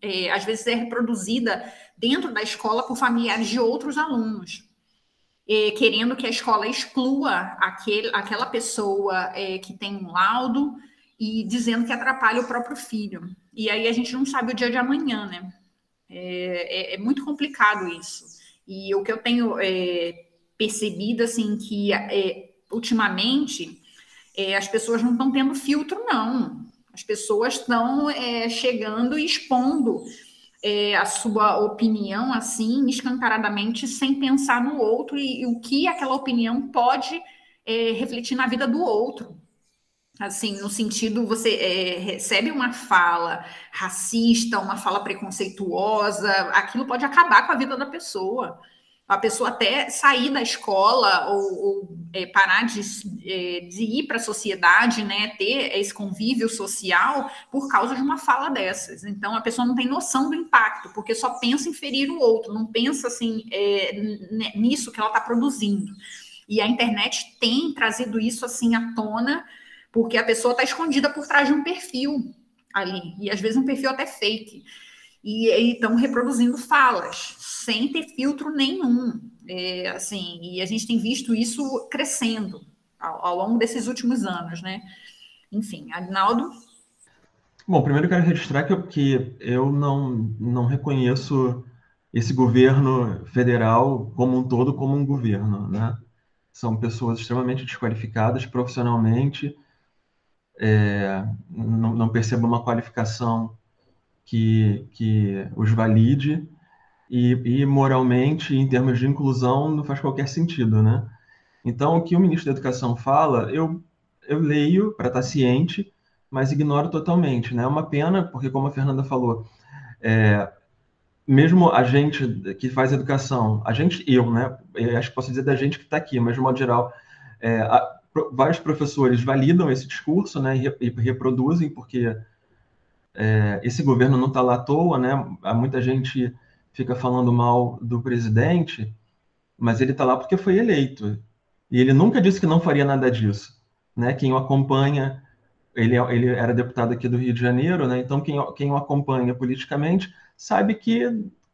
é, às vezes, é reproduzida dentro da escola por familiares de outros alunos é, querendo que a escola exclua aquele, aquela pessoa é, que tem um laudo e dizendo que atrapalha o próprio filho. E aí a gente não sabe o dia de amanhã, né? É, é, é muito complicado isso. E o que eu tenho é, percebido, assim, que é, ultimamente as pessoas não estão tendo filtro, não. As pessoas estão chegando e expondo é, a sua opinião assim, escancaradamente, sem pensar no outro e, e o que aquela opinião pode é, refletir na vida do outro. Assim, no sentido, você é, recebe uma fala racista, uma fala preconceituosa, aquilo pode acabar com a vida da pessoa a pessoa até sair da escola ou, ou é, parar de, é, de ir para a sociedade, né, ter esse convívio social por causa de uma fala dessas. Então a pessoa não tem noção do impacto, porque só pensa em ferir o outro, não pensa assim é, nisso que ela está produzindo. E a internet tem trazido isso assim à tona, porque a pessoa está escondida por trás de um perfil ali, e às vezes um perfil até fake e estão reproduzindo falas sem ter filtro nenhum. É, assim, e a gente tem visto isso crescendo ao, ao, longo desses últimos anos, né? Enfim, Agnaldo? Bom, primeiro quero registrar que eu, que eu não, não reconheço esse governo federal como um todo como um governo, né? São pessoas extremamente desqualificadas profissionalmente, é, não, não percebo uma qualificação que, que os valide e, e, moralmente, em termos de inclusão, não faz qualquer sentido, né? Então, o que o ministro da Educação fala, eu, eu leio para estar ciente, mas ignoro totalmente, né? É uma pena, porque, como a Fernanda falou, é, mesmo a gente que faz educação, a gente, eu, né? Eu acho que posso dizer da gente que está aqui, mas de modo geral, é, a, vários professores validam esse discurso, né? E, reproduzem, porque é, esse governo não está lá à toa, né? Há muita gente fica falando mal do presidente, mas ele está lá porque foi eleito. E ele nunca disse que não faria nada disso, né? Quem o acompanha, ele, ele era deputado aqui do Rio de Janeiro, né? Então quem, quem o acompanha politicamente sabe que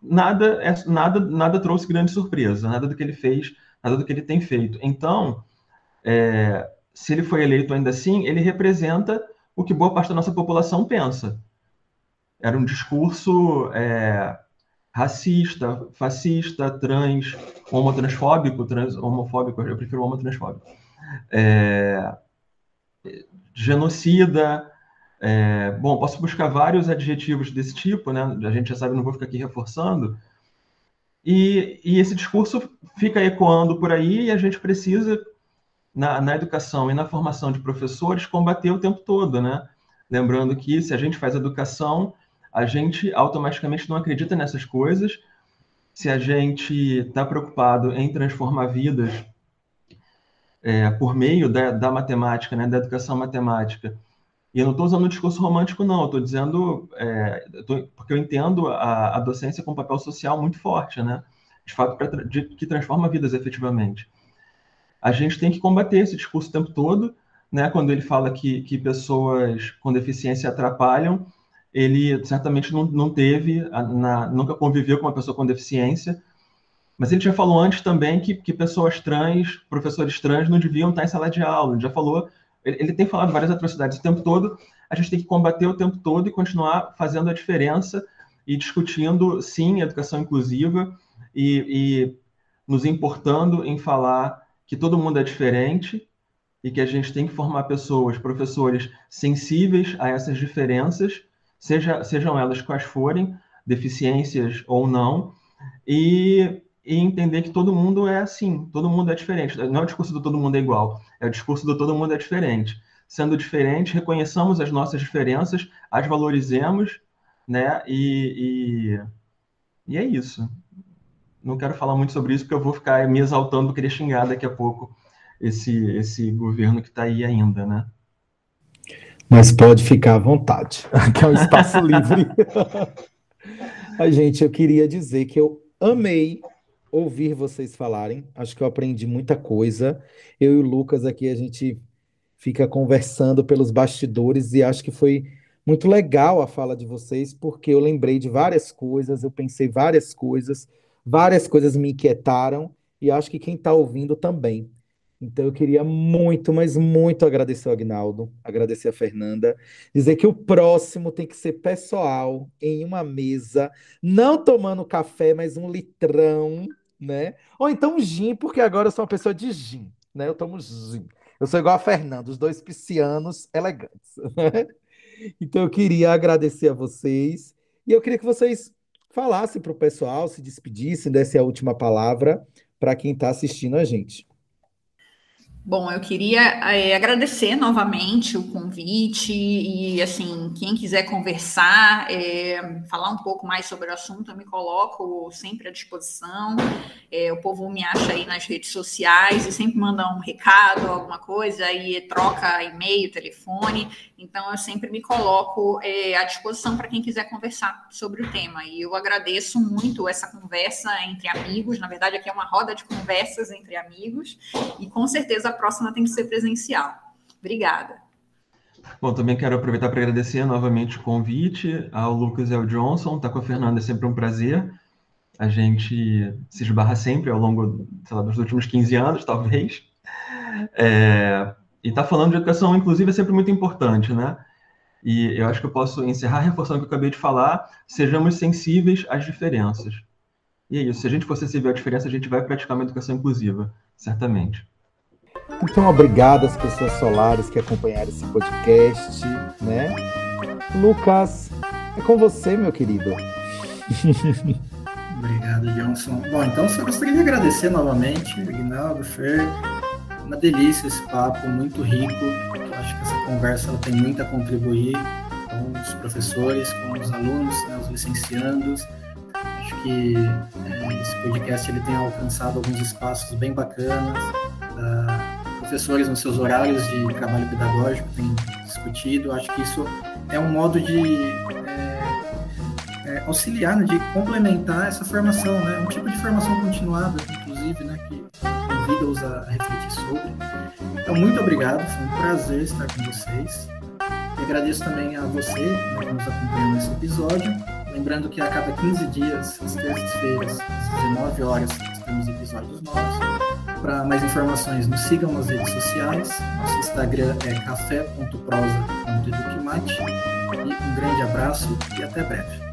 nada é nada nada trouxe grande surpresa, nada do que ele fez, nada do que ele tem feito. Então, é, se ele foi eleito ainda assim, ele representa o que boa parte da nossa população pensa. Era um discurso é, racista, fascista, trans, homotransfóbico, trans, homofóbico, eu prefiro homotransfóbico, é, genocida, é, bom, posso buscar vários adjetivos desse tipo, né? A gente já sabe, não vou ficar aqui reforçando. E, e esse discurso fica ecoando por aí e a gente precisa, na, na educação e na formação de professores, combater o tempo todo, né? Lembrando que se a gente faz educação, a gente automaticamente não acredita nessas coisas. Se a gente está preocupado em transformar vidas é, por meio da, da matemática, né, da educação matemática, e eu não estou usando um discurso romântico, não, estou dizendo, é, tô, porque eu entendo a, a, docência com um papel social muito forte, né? De fato, pra, de, que transforma vidas efetivamente. A gente tem que combater esse discurso o tempo todo, né? Quando ele fala que, que pessoas com deficiência atrapalham, ele certamente não, não teve, na, nunca conviveu com uma pessoa com deficiência, mas ele já falou antes também que, que pessoas trans, professores trans, não deviam estar em sala de aula. Ele já falou ele, tem falado várias atrocidades o tempo todo, a gente tem que combater o tempo todo e continuar fazendo a diferença e discutindo, sim, educação inclusiva e, e nos importando em falar que todo mundo é diferente e que a gente tem que formar pessoas, professores sensíveis a essas diferenças, seja, sejam elas quais forem, deficiências ou não, e e entender que todo mundo é assim, todo mundo é diferente. Não é o discurso do todo mundo é igual, é o discurso do todo mundo é diferente. Sendo diferente, reconheçamos as nossas diferenças, as valorizemos, né? E, e, e é isso. Não quero falar muito sobre isso, porque eu vou ficar me exaltando, querer xingar daqui a pouco esse, esse governo que está aí ainda, né? Mas pode ficar à vontade, que é um espaço livre. A gente, eu queria dizer que eu amei ouvir vocês falarem. Acho que eu aprendi muita coisa. Eu e o Lucas aqui, a gente fica conversando pelos bastidores e acho que foi muito legal a fala de vocês, porque eu lembrei de várias coisas, eu pensei várias coisas, várias coisas me inquietaram e acho que quem está ouvindo também. Então eu queria muito, mas muito agradecer ao Agnaldo, agradecer a Fernanda, dizer que o próximo tem que ser pessoal, em uma mesa, não tomando café, mas um litrão, né? Ou então gin, porque agora eu sou uma pessoa de gin, né? Eu tomo gin. Eu sou igual a Fernanda, os dois piscianos elegantes. Né? Então eu queria agradecer a vocês e eu queria que vocês falassem para o pessoal, se despedissem, dessem a última palavra para quem está assistindo a gente. Bom, eu queria é, agradecer novamente o convite e, assim, quem quiser conversar, é, falar um pouco mais sobre o assunto, eu me coloco sempre à disposição. É, o povo me acha aí nas redes sociais e sempre manda um recado, alguma coisa, aí troca e-mail, telefone. Então, eu sempre me coloco à disposição para quem quiser conversar sobre o tema. E eu agradeço muito essa conversa entre amigos. Na verdade, aqui é uma roda de conversas entre amigos. E com certeza próxima tem que ser presencial. Obrigada. Bom, também quero aproveitar para agradecer novamente o convite ao Lucas e ao Johnson. Tá com a Fernanda é sempre um prazer. A gente se esbarra sempre ao longo lá, dos últimos 15 anos, talvez. É, e tá falando de educação, inclusive, é sempre muito importante, né? E eu acho que eu posso encerrar reforçando o que eu acabei de falar. Sejamos sensíveis às diferenças. E é isso. Se a gente fosse ver a diferença, a gente vai praticar uma educação inclusiva, certamente. Então, obrigado às pessoas solares que acompanharam esse podcast, né? Lucas, é com você, meu querido. Obrigado, Johnson. Bom, então só gostaria de agradecer novamente, Aguinaldo, Fer. Uma delícia esse papo, muito rico. Eu acho que essa conversa tem muito a contribuir com os professores, com os alunos, né, os licenciandos. Acho que é, esse podcast ele tem alcançado alguns espaços bem bacanas. Professores nos seus horários de trabalho pedagógico têm discutido. Acho que isso é um modo de é, é, auxiliar, né, de complementar essa formação, né? Um tipo de formação continuada, inclusive, né, que convida-os a refletir sobre. Então, muito obrigado, foi um prazer estar com vocês. E agradeço também a você né, que nos acompanhou nesse episódio. Lembrando que a cada 15 dias, às terças-feiras, às 19 horas, temos episódios novos. Para mais informações, nos sigam nas redes sociais. Nosso Instagram é café.prosa.eduquimate. E um grande abraço e até breve.